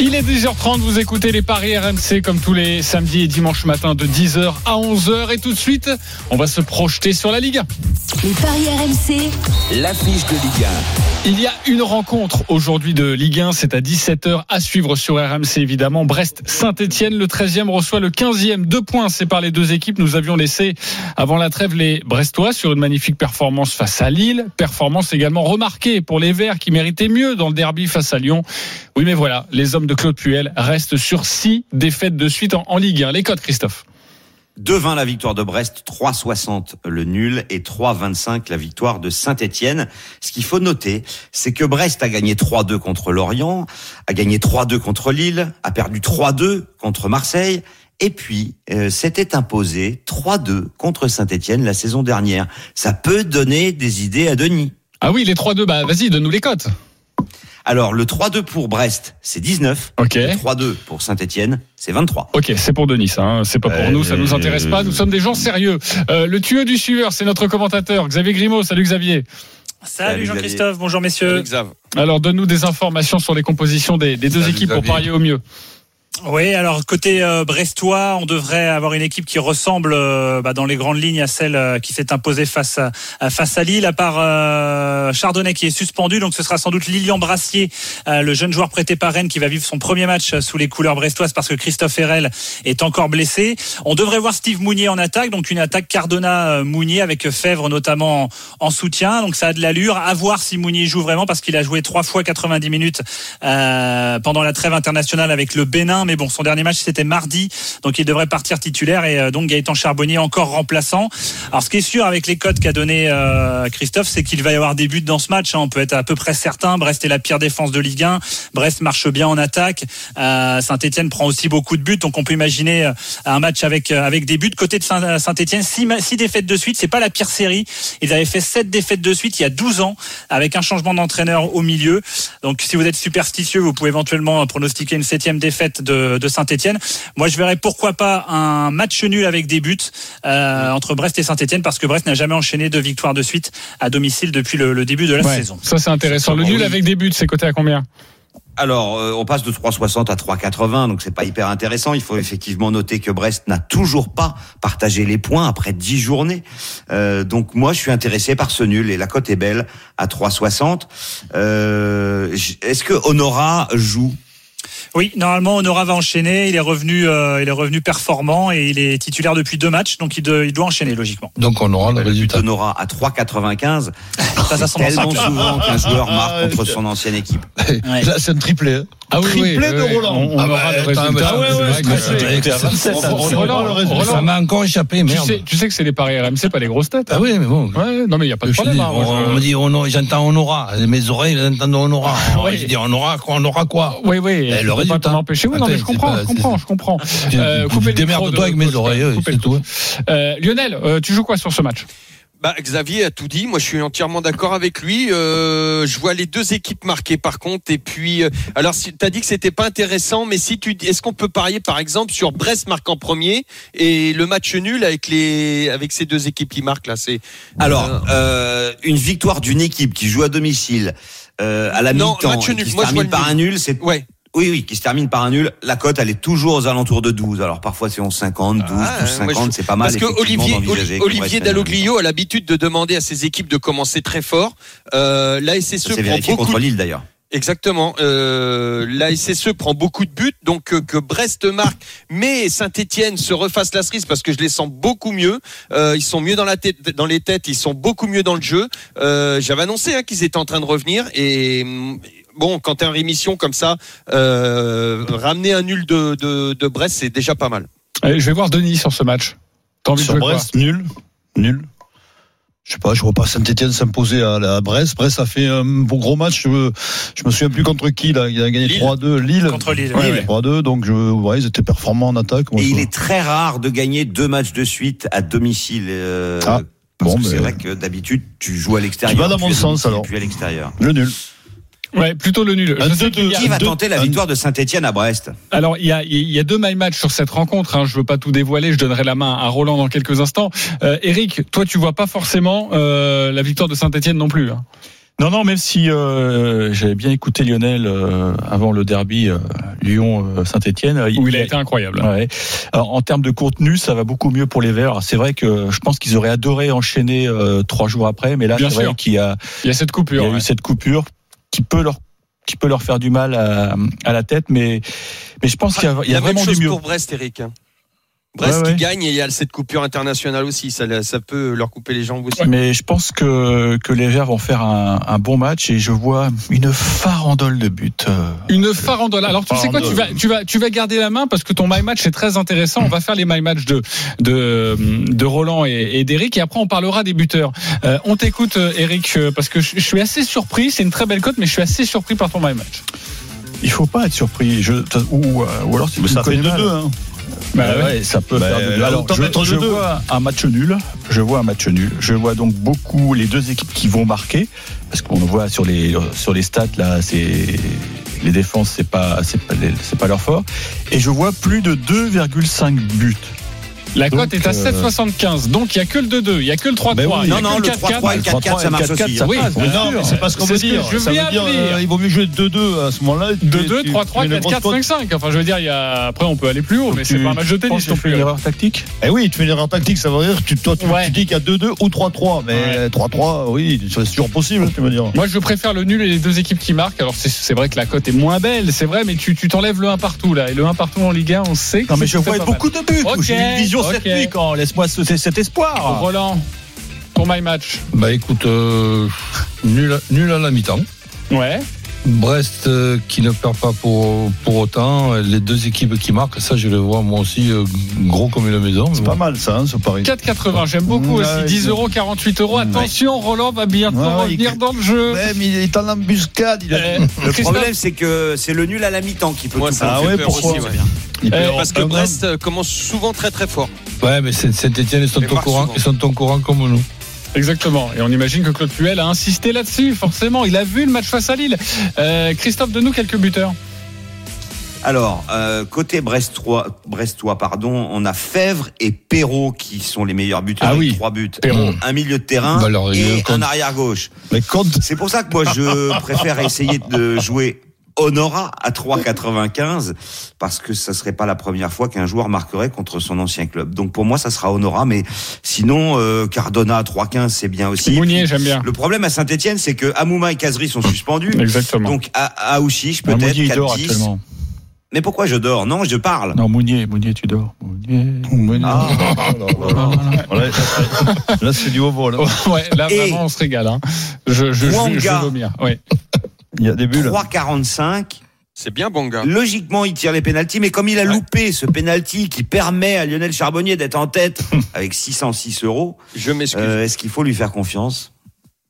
Il est 10h30, vous écoutez les paris RMC comme tous les samedis et dimanches matin de 10h à 11h. Et tout de suite, on va se projeter sur la Ligue 1. Les paris RMC, L'affiche de Ligue Il y a une rencontre aujourd'hui de Ligue 1, c'est à 17h à suivre sur RMC évidemment. Brest-Saint-Etienne, le 13e reçoit le 15e. Deux points séparent les deux équipes. Nous avions laissé avant la trêve les Brestois sur une magnifique performance face à Lille. Performance également remarquée pour les Verts qui méritaient mieux dans le derby face à Lyon. Oui mais voilà, les hommes de Claude Puel restent sur six défaites de suite en, en Ligue 1. Les codes Christophe 2-20 la victoire de Brest, 3-60 le nul et 3-25 la victoire de Saint-Etienne. Ce qu'il faut noter, c'est que Brest a gagné 3-2 contre Lorient, a gagné 3-2 contre Lille, a perdu 3-2 contre Marseille. Et puis, euh, s'était imposé 3-2 contre Saint-Etienne la saison dernière. Ça peut donner des idées à Denis. Ah oui, les 3-2, bah vas-y, donne-nous les cotes. Alors, le 3-2 pour Brest, c'est 19. Ok. Le 3-2 pour Saint-Etienne, c'est 23. Ok, c'est pour Denis, ça, hein. c'est pas pour Euh, nous, ça nous intéresse pas. Nous sommes des gens sérieux. Euh, le tuyau du suiveur, c'est notre commentateur Xavier Grimaud. Salut Xavier. Salut, Salut Jean-Christophe, bonjour messieurs. Xav. Alors donne-nous des informations sur les compositions des, des deux Salut, équipes pour parier au mieux. Oui, alors côté euh, brestois, on devrait avoir une équipe qui ressemble euh, bah, dans les grandes lignes à celle euh, qui s'est imposée face à, face à Lille, à part Chardonnay qui est suspendu, donc ce sera sans doute Lilian Brassier, le jeune joueur prêté par Rennes qui va vivre son premier match sous les couleurs brestoises parce que Christophe Herrel est encore blessé. On devrait voir Steve Mounier en attaque, donc une attaque Cardona-Mounier avec Fèvre notamment en, en soutien, donc ça a de l'allure. À voir si Mounier joue vraiment parce qu'il a joué trois fois 90 minutes pendant la trêve internationale avec le Bénin, mais bon, son dernier match c'était mardi, donc il devrait partir titulaire et euh, donc Gaëtan Charbonnier encore remplaçant. Alors ce qui est sûr avec les codes qu'a donné euh, Christophe, c'est qu'il va y avoir des buts dans ce match. hein. on peut être à peu près certain. Brest est la pire défense de Ligue 1. Brest marche bien en attaque. Euh, Saint-Etienne prend aussi beaucoup de buts, donc on peut imaginer un match avec avec des buts. Côté de Saint- Saint-Etienne, six, ma- six défaites de suite, c'est pas la pire série. Ils avaient fait sept défaites de suite il y a 12 ans, avec un changement d'entraîneur au milieu. Donc si vous êtes superstitieux, vous pouvez éventuellement pronostiquer une septième défaite de, de Saint-Etienne. Moi, je verrais pourquoi pas un match nul avec des buts euh, entre Brest et Saint-Etienne, parce que Brest n'a jamais enchaîné deux victoires de suite à domicile depuis le, le début de la Ouais, saison. ça c'est intéressant. Le nul oui. avec des buts, c'est coté à combien? Alors, euh, on passe de 3,60 à 3,80, donc c'est pas hyper intéressant. Il faut effectivement noter que Brest n'a toujours pas partagé les points après 10 journées. Euh, donc moi, je suis intéressé par ce nul et la cote est belle à 3,60. Euh, j- Est-ce que Honora joue? Oui, normalement, Honora va enchaîner. Il est revenu, euh, il est revenu performant et il est titulaire depuis deux matchs, donc il, de- il doit enchaîner logiquement. Donc on aura le résultat. d'Honora à 3,95. Ça, ça sent Tellement souvent qu'un joueur marque contre son ancienne équipe. Ouais. Là, c'est un triplé. hein. Ah Triplé de Roland. On, on Ah bah, aura le attends, résultat. C'est ouais, vrai ouais, Ça m'a encore échappé, tu merde. sais, tu sais que c'est les paris RMC, pas les grosses têtes. Ah hein. oui, mais bon. Ouais, non mais il y a pas de problème. dis, hein, on, me dit, on, j'entends on aura. Mes oreilles, elles entendent on aura. Ouais. Je dis, on aura quoi, on aura quoi? Oui, oui. Eh, le résultat. Pas t'en empêcher. Oui, non, mais je comprends, c'est je comprends, c'est- je comprends. Tu- Euh, tu- coupez le Démerde-toi avec mes oreilles, coupez c'est le tout. Euh, Lionel, euh, tu joues quoi sur ce match? Bah, Xavier a tout dit. Moi, je suis entièrement d'accord avec lui. Euh, je vois les deux équipes marquées, par contre. Et puis, euh, alors, si, t'as dit que c'était pas intéressant, mais si tu, est-ce qu'on peut parier, par exemple, sur Brest marque en premier et le match nul avec les, avec ces deux équipes qui marquent là, c'est. Alors, euh, une victoire d'une équipe qui joue à domicile euh, à la Non, mi-temps qui se termine par nul. un nul, c'est Ouais. Oui oui qui se termine par un nul. La cote elle est toujours aux alentours de 12. Alors parfois c'est 11,50, 12, Ah, 12,50, moi, je- c'est pas mal. Parce que Olivier, Olivier Dalloglio a l'habitude de demander à ses équipes de commencer très fort. Euh, la SSE prend beaucoup contre Lille d'ailleurs. Exactement. Euh, la SSE prend beaucoup de buts, donc euh, que Brest marque, mais Saint-Etienne se refasse la cerise parce que je les sens beaucoup mieux. Euh, ils sont mieux dans la tête, dans les têtes, ils sont beaucoup mieux dans le jeu. Euh, J'avais annoncé hein, qu'ils étaient en train de revenir et hum, bon, quand t'es en rémission comme ça, euh, ramener un nul de, de, de Brest, c'est déjà pas mal. Allez, Je vais voir Denis sur ce match. T'as envie Sur de jouer Brest, nul. Nul. Je sais pas, je vois pas Saint-Etienne s'imposer à, à Brest. Brest a fait un beau gros match. Je, je me souviens plus contre qui, là. Il a gagné Lille. 3-2. Lille. Contre Lille, Ouais, oui, oui. 3-2. Donc, je, ouais, ils étaient performants en attaque. Moi, Et il est très rare de gagner deux matchs de suite à domicile. euh, Ah, parce bon, que c'est mais- vrai que d'habitude tu joues à l'extérieur. Tu vas dans es mon sens, domicile, alors. Puis à l'extérieur. Le nul. Ouais, plutôt le nul. Je sais y a-. Qui va deux- tenter la victoire de Saint-Etienne à Brest Alors, il y a, il y a deux my match sur cette rencontre. Hein. Je veux pas tout dévoiler. Je donnerai la main à Roland dans quelques instants. Euh, Eric, toi, tu vois pas forcément euh, la victoire de Saint-Etienne non plus. hein. Non, non, même si euh, j'avais bien écouté Lionel euh, avant le derby euh, Lyon-Saint-Etienne. Où il a été incroyable. Ouais. Alors, en termes de contenu, ça va beaucoup mieux pour les Verts. C'est vrai que je pense qu'ils auraient adoré enchaîner euh, trois jours après, mais là, Bien c'est vrai sûr. qu'il y a, Il y a cette il y coupure. a ouais. eu cette coupure qui peut leur qui peut leur faire du mal à, à la tête, mais mais je pense qu'il y a, y vraiment du mieux. pour Brest, Eric. hein. Brest Ouais, qui ouais. gagne et il y a cette coupure internationale aussi. Ça, ça peut leur couper les jambes aussi. Mais je pense que, que les Verts vont faire un, un bon match et je vois une farandole de buts. euh. Une farandole. Alors tu sais quoi, tu vas, tu vas, tu vas garder la main parce que ton my match est très intéressant. On va faire les my match de de de Roland et, et d'Eric et après on parlera des buteurs. Euh, on t'écoute, euh, Eric, parce que je, je suis assez surpris. C'est une très belle cote, mais je suis assez surpris par ton my match. Il faut pas être surpris. Je, ou, ou alors si Mais tu ça me fait connais 2-2. mal. Hein. Bah ouais, ça peut Bah, faire de là, Alors, autant je, mettre je 2-2. vois un match nul. Je vois un match nul. Je vois donc beaucoup les deux équipes qui vont marquer parce qu'on voit sur les sur les stats là, c'est les défenses c'est pas c'est pas les- c'est pas leur fort. Et je vois plus de 2,5 buts. La cote est à euh, 7,75. Donc il y a que le 2-2, il y a que le 3-3. Ben oui. Non, non, le 4-4. 3-3 et le 4-4, ça marche aussi. Oui, non, mais c'est pas ce qu'on veut dire. je Ça veut dire, euh, il vaut mieux jouer 2-2 à ce moment-là. Tu- 2-2, tu- 3-3, tu mets une 4-4, grosse cote. 5-5. Enfin, je veux dire, il y a... après, on peut aller plus haut, mais c'est Tu- pas un match de tu penses tennis je fais une erreur tactique? Eh oui, tu fais une erreur tactique, ça veut dire que tu, toi, tu, Ouais. tu dis qu'il y a 2-2 ou 3-3. Mais 3-3, oui, c'est toujours possible, tu veux dire. Moi, je préfère le nul et les deux équipes qui marquent. Alors, c'est- vrai que la cote est moins belle, c'est vrai, mais tu tu t'enlèves le 1 partout, là. Et le 1 partout en Ligue 1, on sait que Non mais je vois beaucoup de buts. J'ai une vision cette ok. nuit quand laisse-moi ce- cet espoir. Roland, ton my match. Bah écoute, euh, nul, nul à la mi-temps. Ouais. Brest euh, qui ne perd pas pour, pour autant. Les deux équipes qui marquent, ça je les vois moi aussi euh, gros comme une maison. C'est pas mal, ça, hein, ce pari. 4,80, j'aime beaucoup Ouais, aussi. 10 euros, 48 euros. Attention, Roland va bientôt Ouais, revenir il- dans le jeu. Ouais, mais il est en embuscade. Il a... Euh, Le Christophe, problème, c'est que c'est le nul à la mi-temps qui peut Moi, tout ça Ah ouais, pourquoi aussi. ouais. il Euh, avoir Parce que Brest commence souvent très très fort. Ouais, mais Saint-Etienne, ils sont au courant, ils sont au courant comme nous. Exactement. Et on imagine que Claude Puel a insisté là-dessus, forcément. Il a vu le match face à Lille. Euh, Christophe, de nous quelques buteurs. Alors, euh, côté Brestois, Brestois, pardon, on a Fèvre et Perrault qui sont les meilleurs buteurs Ah oui. trois buts. Perrault. Un milieu de terrain Bah alors, et compte. un arrière gauche. Mais compte. C'est pour ça que moi je préfère essayer de jouer Honora à 3,95 parce que ça serait pas la première fois qu'un joueur marquerait contre son ancien club. Donc pour moi ça sera Honora, mais sinon euh, Cardona à 3,15 c'est bien aussi. Mounier, j'aime bien. Le problème à Saint-Etienne, c'est que Amouma et Kazri sont suspendus. Exactement. Donc à, à Ah, peut-être Mounier il dort 4-10. actuellement. Mais pourquoi je dors? Non, je parle. Non Mounier, Mounier tu dors. Mounier. Ah. Voilà, Là, c'est du haut vol. hein. ouais, là, Et- vraiment, on se régale. Hein. Je, je, je, Wanga. je. Ouais. Il y a des bulles. 3,45. C'est bien Banga. Logiquement, il tire les pénalties, mais comme il a loupé ce pénalty qui permet à Lionel Charbonnier d'être en tête avec 606 euros, Je m'excuse. euh, est-ce qu'il faut lui faire confiance?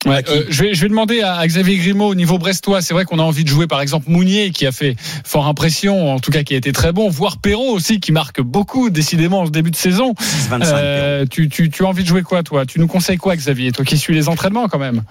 Ouais, euh, je, vais, je vais demander à, Xavier Grimaud au niveau brestois. C'est vrai qu'on a envie de jouer par exemple Mounier qui a fait fort impression, en tout cas qui a été très bon, voire Perrault aussi qui marque beaucoup décidément en ce début de saison. 6,25 Euh, tu, tu, tu as envie de jouer quoi toi? Tu nous conseilles quoi Xavier? Toi qui suis les entraînements quand même.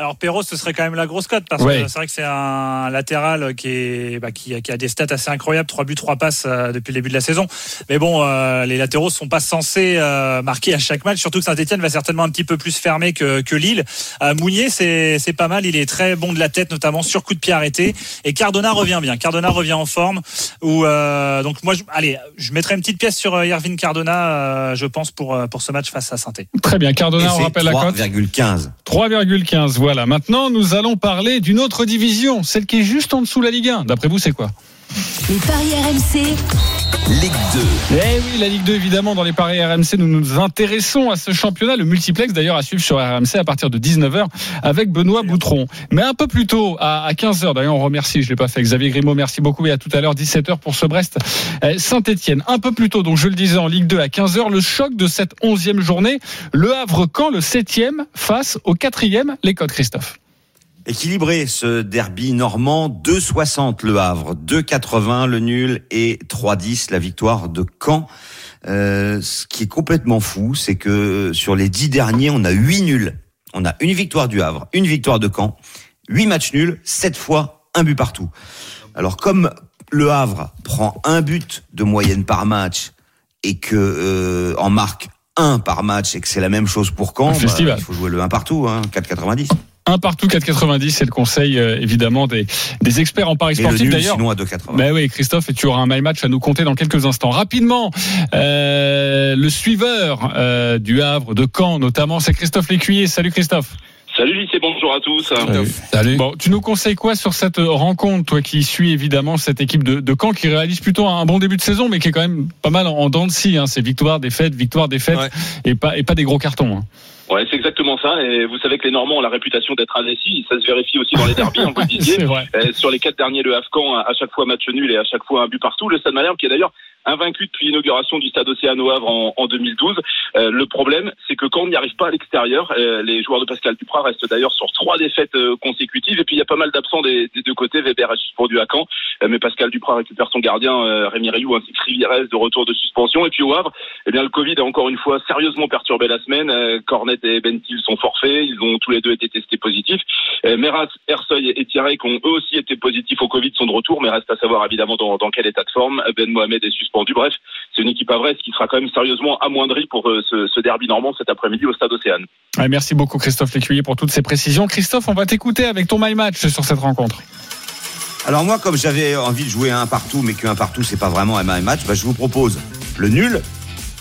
Alors Perrault, ce serait quand même la grosse cote parce Ouais. que c'est vrai que c'est un latéral qui est bah, qui, a- qui a des stats assez incroyables, trois buts, trois passes euh, depuis le début de la saison. Mais bon, euh, les latéraux sont pas censés euh, marquer à chaque match. Surtout que Saint-Etienne va certainement un petit peu plus fermer que, que Lille. Euh, Mounier, c'est pas mal. Il est très bon de la tête, notamment sur coup de pied arrêté. Et Cardona revient bien. Cardona revient en forme. Ou euh, donc moi, je, allez, je mettrai une petite pièce sur Yervin Cardona, euh, je pense pour pour ce match face à saint Très bien, Et Cardona, on rappelle la cote 3,15. 3,15. Voilà. Maintenant, nous allons parler d'une autre division, celle qui est juste en dessous de la Ligue 1. D'après vous, c'est quoi? Les paris RMC, Ligue 2. Eh oui, la Ligue 2, évidemment, dans les paris RMC, nous nous intéressons à ce championnat, le multiplex d'ailleurs à suivre sur RMC à partir de 19h avec Benoît Boutron. Mais un peu plus tôt, à 15h, d'ailleurs, on remercie, je l'ai pas fait, Xavier Grimaud, merci beaucoup, et à tout à l'heure, 17h pour ce Brest euh, Saint-Etienne. Un peu plus tôt, donc je le disais en Ligue 2 à 15h, le choc de cette 11e journée, Le Havre quand le 7e face au 4e, les codes Christophe. Équilibré ce derby normand, 2,60 le Havre, 2,80 le nul et 3,10 la victoire de Caen. Euh, ce qui est complètement fou, c'est que sur les dix derniers, on a huit nuls. On a une victoire du Havre, une victoire de Caen, huit matchs nuls, sept fois un but partout. Alors comme le Havre prend un but de moyenne par match et que euh, en marque un par match et que c'est la même chose pour Caen, bah, il faut jouer le 1 partout, hein, 4,90. Un partout 4,90, c'est le conseil euh, évidemment des, des experts en paris Et le sportif nul, d'ailleurs. sinon à 2,80. Ben oui, Christophe, et tu auras un my match à nous compter dans quelques instants. Rapidement, euh, le suiveur euh, du Havre, de Caen notamment, c'est Christophe Lécuyer. Salut Christophe. Salut lycée, bonjour à tous. Salut. Bon, tu nous conseilles quoi sur cette rencontre, toi qui suis évidemment cette équipe de, de Caen qui réalise plutôt un bon début de saison, mais qui est quand même pas mal en, en dents de scie. Hein. C'est victoire, défaite, victoire, défaite, Ouais. et pas et pas des gros cartons. Hein. Ouais, c'est exactement ça. Et vous savez que les Normands ont la réputation d'être indécis. Ça se vérifie aussi dans les derbies, hein, vous le disiez. Euh, sur les quatre derniers, le Afghan, à chaque fois match nul et à chaque fois un but partout. Le Stade Malherbe, qui est d'ailleurs invaincu depuis l'inauguration du Stade Océano Havre en, en 2012. Euh, le problème, c'est que quand on n'y arrive pas à l'extérieur, euh, les joueurs de Pascal Duprat restent d'ailleurs sur trois défaites euh, consécutives. Et puis il y a pas mal d'absents des, des deux côtés. Weber est suspendu à Caen, euh, mais Pascal Duprat récupère son gardien euh, Rémi Rioux ainsi que Rivierez de retour de suspension. Et puis au Havre, eh bien le Covid a encore une fois sérieusement perturbé la semaine. Euh, Cornet et Bentil sont forfaits. Ils ont tous les deux été testés positifs. Meras, Ersoy et Thierry, qui ont eux aussi été positifs au Covid, sont de retour, mais reste à savoir évidemment dans, dans quel état de forme. Ben Mohamed est suspendu. Bref, c'est une équipe à Brest qui sera quand même sérieusement amoindrie pour euh, ce, ce derby normand cet après-midi au Stade Océane. Ouais, merci beaucoup Christophe Lécuyer pour toutes ces précisions. Christophe, on va t'écouter avec ton my match sur cette rencontre. Alors moi, comme j'avais envie de jouer un partout, mais qu'un partout, c'est pas vraiment un match, bah, je vous propose le nul,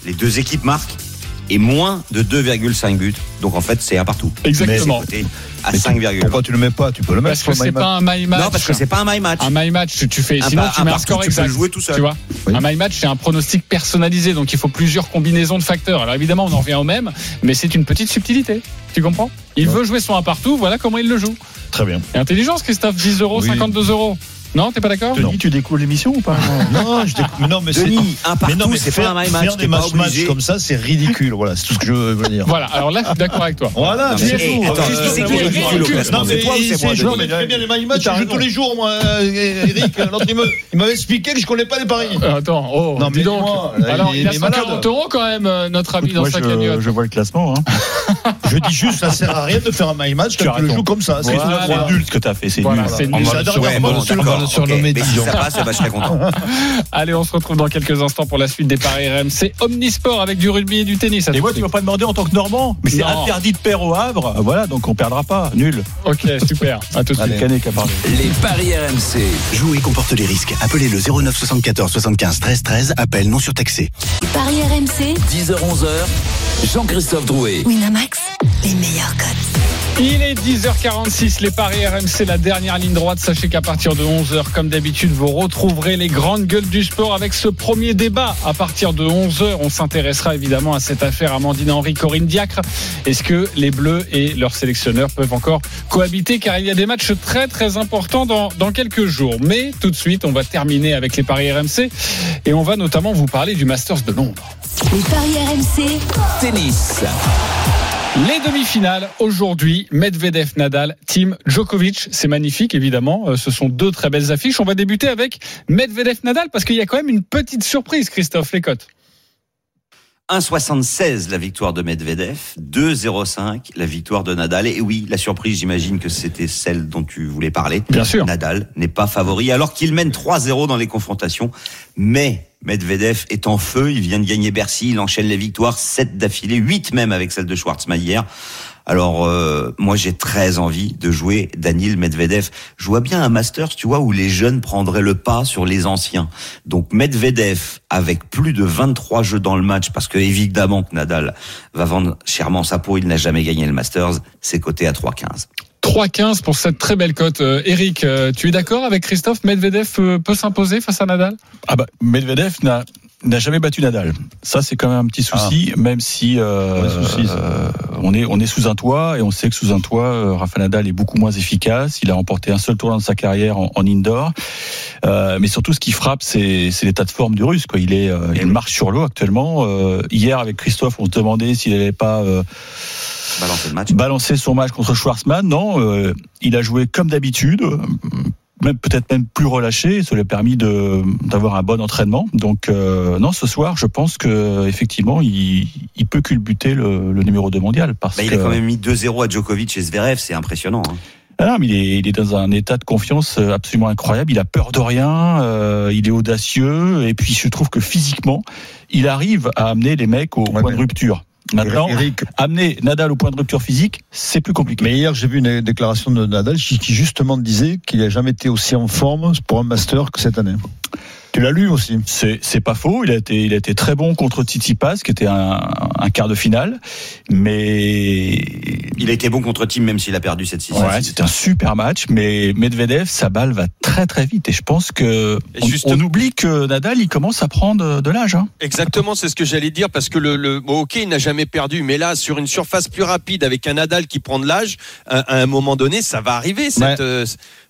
les deux équipes marquent, et moins de 2,5 buts. Donc en fait, c'est un partout. Exactement. Mais à Mais tu- 5,1. Pourquoi tu le mets pas? Tu peux le mettre Parce que c'est pas un my match. Non, parce que c'est pas un my match. un my match. Tu, fais. Un sinon, pa- tu un mets un score tu peux exact. le jouer tout seul. Tu vois. Oui. Un my match, c'est un pronostic personnalisé, donc il faut plusieurs combinaisons de facteurs. Alors évidemment, on en revient au même, mais c'est une petite subtilité. Tu comprends? Il veut jouer son un partout. Voilà comment il le joue. Très bien. Et intelligence, Christophe. 10 euros, Oui. 52 euros. Non, t'es pas d'accord? Non. tu découvres l'émission ou pas? Non, je décou- non, mais c'est. Denis, un partout, c'est faire, pas un my match. faire des matchs comme ça, c'est ridicule. Voilà, c'est tout ce que je veux dire. Voilà. Alors là, je suis d'accord avec toi. Voilà, Non, c'est mais- tout. Euh, c'est euh, qui euh, ridicule euh, Non, C'est mais toi c'est c'est- moi, je Denis connais très bien les my match, je joue tous les jours, moi, euh, Eric. L'autre, il me- il m'avait expliqué que je connais pas les paris. Euh, Attends, oh, Non, dis mais donc. Alors, il a est malade. 140 euros quand même, euh, notre ami dans sa je, cagnotte. je vois le classement. Hein. Je dis juste, ça sert à rien de faire un my match Tu quand as tu le joues comme ça. C'est nul ce que t'as fait, c'est Voilà, nul. c'est On nul. D'accord, Mais si ça passe, eh ben, je serais content. Allez, on se retrouve dans quelques instants pour la suite des paris RMC Omnisport avec du rugby et du tennis. À Et moi, tu vas pas demander en tant que Normand. Mais c'est interdit de perdre au Havre. Voilà, donc on perdra pas. Nul. Ok, super. À tout de suite. le Canet qui a parlé. Les paris RMC. Jouer comporte les risques. Appelez le 09 74 75 13 13. Appel non surtaxé. Paris RMC, 10h-11h. Jean-Christophe Drouet. Winamax, les meilleurs codes. Il est 10h46, les paris RMC, la dernière ligne droite. Sachez qu'à partir de 11h, comme d'habitude, vous retrouverez les grandes gueules du sport avec ce premier débat. À partir de 11h, on s'intéressera évidemment à cette affaire Amandine Henry, Corinne Diacre. Est-ce que les Bleus et leurs sélectionneurs peuvent encore cohabiter? Car il y a des matchs très très importants dans, dans quelques jours. Mais tout de suite, on va terminer avec les paris RMC et on va notamment vous parler du Masters de Londres. Les paris RMC, Tennis. Les demi-finales aujourd'hui, Medvedev, Nadal, Team Djokovic, c'est magnifique évidemment. Euh, Ce sont deux très belles affiches. On va débuter avec Medvedev, Nadal parce qu'il y a quand même une petite surprise, Christophe Lécotte. 1,76 la victoire de Medvedev, 2,05 la victoire de Nadal. Et oui, la surprise, j'imagine que c'était celle dont tu voulais parler. Bien sûr. Nadal n'est pas favori alors qu'il mène 3-0 dans les confrontations. Mais Medvedev est en feu, il vient de gagner Bercy, il enchaîne les victoires, 7 d'affilée, 8 même avec celle de Schwartzmann hier. Alors euh, moi j'ai très envie de jouer Daniil Medvedev. Je vois bien un Masters, tu vois, où les jeunes prendraient le pas sur les anciens. Donc Medvedev avec plus de 23 jeux dans le match, parce que évidemment que Nadal va vendre chèrement sa peau, il n'a jamais gagné le Masters, c'est coté à 3,15. 3-15 pour cette très belle cote. Euh, Eric, euh, tu es d'accord avec Christophe? Medvedev euh, peut s'imposer face à Nadal? Ah bah, Medvedev n'a n'a jamais battu Nadal. Ça, c'est quand même un petit souci, même si euh, Ouais, euh, on est on est sous un toit et on sait que sous un toit, euh, Rafa Nadal est beaucoup moins efficace. Il a remporté un seul tournoi de sa carrière en, en indoor, Euh, mais surtout ce qui frappe, c'est c'est l'état de forme du Russe. Quoi. Il est il marche sur l'eau actuellement. Euh, hier avec Christophe, on se demandait s'il n'allait pas euh, Balancer le match. balancer son match contre Schwarzman. Non, euh, il a joué comme d'habitude, même peut-être même plus relâché. Ça lui a permis de d'avoir un bon entraînement. Donc euh, non, ce soir, je pense que effectivement, il, il peut culbuter le, le numéro 2 mondial parce Bah, il que a quand même mis 2-0 à Djokovic et Zverev, c'est impressionnant. hein. Ah non, mais il est, il est dans un état de confiance euh, absolument incroyable. Il a peur de rien, euh, il est audacieux, et puis je trouve que physiquement, il arrive à amener les mecs au Ouais, point de rupture. Maintenant, Eric, amener Nadal au point de rupture physique, c'est plus compliqué. mais hier j'ai vu une déclaration de Nadal qui, qui justement disait qu'il n'a jamais été aussi en forme pour un master que cette année. Tu l'as lu aussi C'est c'est pas faux. Il a été il a été très bon contre Tsitsipas, qui était un, un quart de finale, mais Il a été bon contre Team, même s'il a perdu cette 6 ouais, c'était un super match. Mais Medvedev, sa balle va très très vite, et je pense que Et on, justement- on oublie que Nadal, il commence à prendre de l'âge. Hein. Exactement, c'est ce que j'allais dire parce que le, le bon, ok, il n'a jamais perdu, mais là sur une surface plus rapide avec un Nadal qui prend de l'âge, à, à un moment donné, ça va arriver. Cette, Ouais. euh,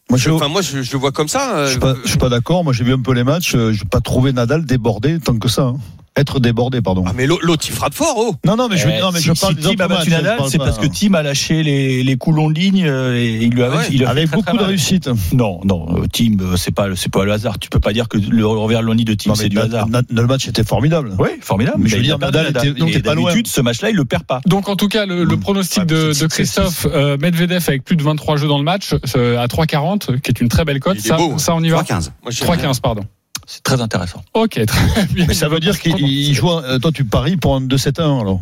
Moi, je, enfin, moi, je, je le vois comme ça. euh, Je suis pas, je suis pas d'accord. Moi, j'ai vu un peu les matchs. euh, Je n'ai pas trouvé Nadal débordé tant que ça. hein. Être débordé, pardon. Ah mais l'autre, il frappe fort, oh. Non, non, mais je, Eh, non, mais si, je si parle des Tim a battu Nadal, c'est parce que Tim a lâché les, les coups longs de ligne euh, et il lui a, Ah ouais, il a fait avec très, beaucoup très de réussite. Non, non, euh, Tim, euh, c'est pas c'est pas le hasard. Tu peux pas dire que le revers long de Tim c'est du hasard. Na- le match était formidable. Oui, formidable. Mais je veux dire, Nadal était- était pas loin. d'habitude, ce match-là, il le perd pas. Donc en tout cas, le, le pronostic Ouais, de, Christophe euh, Medvedev avec plus de 23 jeux dans le match euh, à 3,40, qui est une très belle cote. Ça, hein. ça, on y va 3-15. Moi, j'aime bien. 3,15, pardon. C'est très intéressant. Ok, très bien. Mais ça veut dire qu'il joue. euh, Toi, tu paries pour un 2-7-1 alors?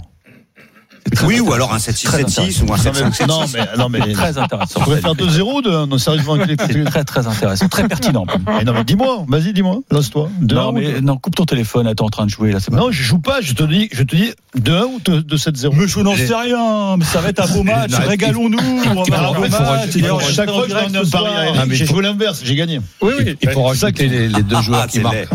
Oui, ou alors un 7-6-7-6 ou un 7-5-7-6. Non, mais, non, mais Très intéressant. tu pourrais faire 2-0 ou 2 Non, sérieusement. avec les- C'est très très intéressant, très pertinent. Eh non, mais dis-moi, vas-y, dis-moi, lance-toi. 2-1 Non, mais non, coupe ton téléphone, t'es en train de jouer là. c'est pas- Non, je joue pas, je te dis, je te dis 2-1 ou 2-7-0 Mais je n'en sais rien, mais ça va être un beau match. Régalons-nous, on va avoir un beau match. chaque on fois que je dirait donne que un ce pari soir- à Eric, Ah, mais j'ai faut- joué l'inverse, j'ai gagné. Oui, oui. Il faut rajouter les, les deux joueurs Ah, qui marquent.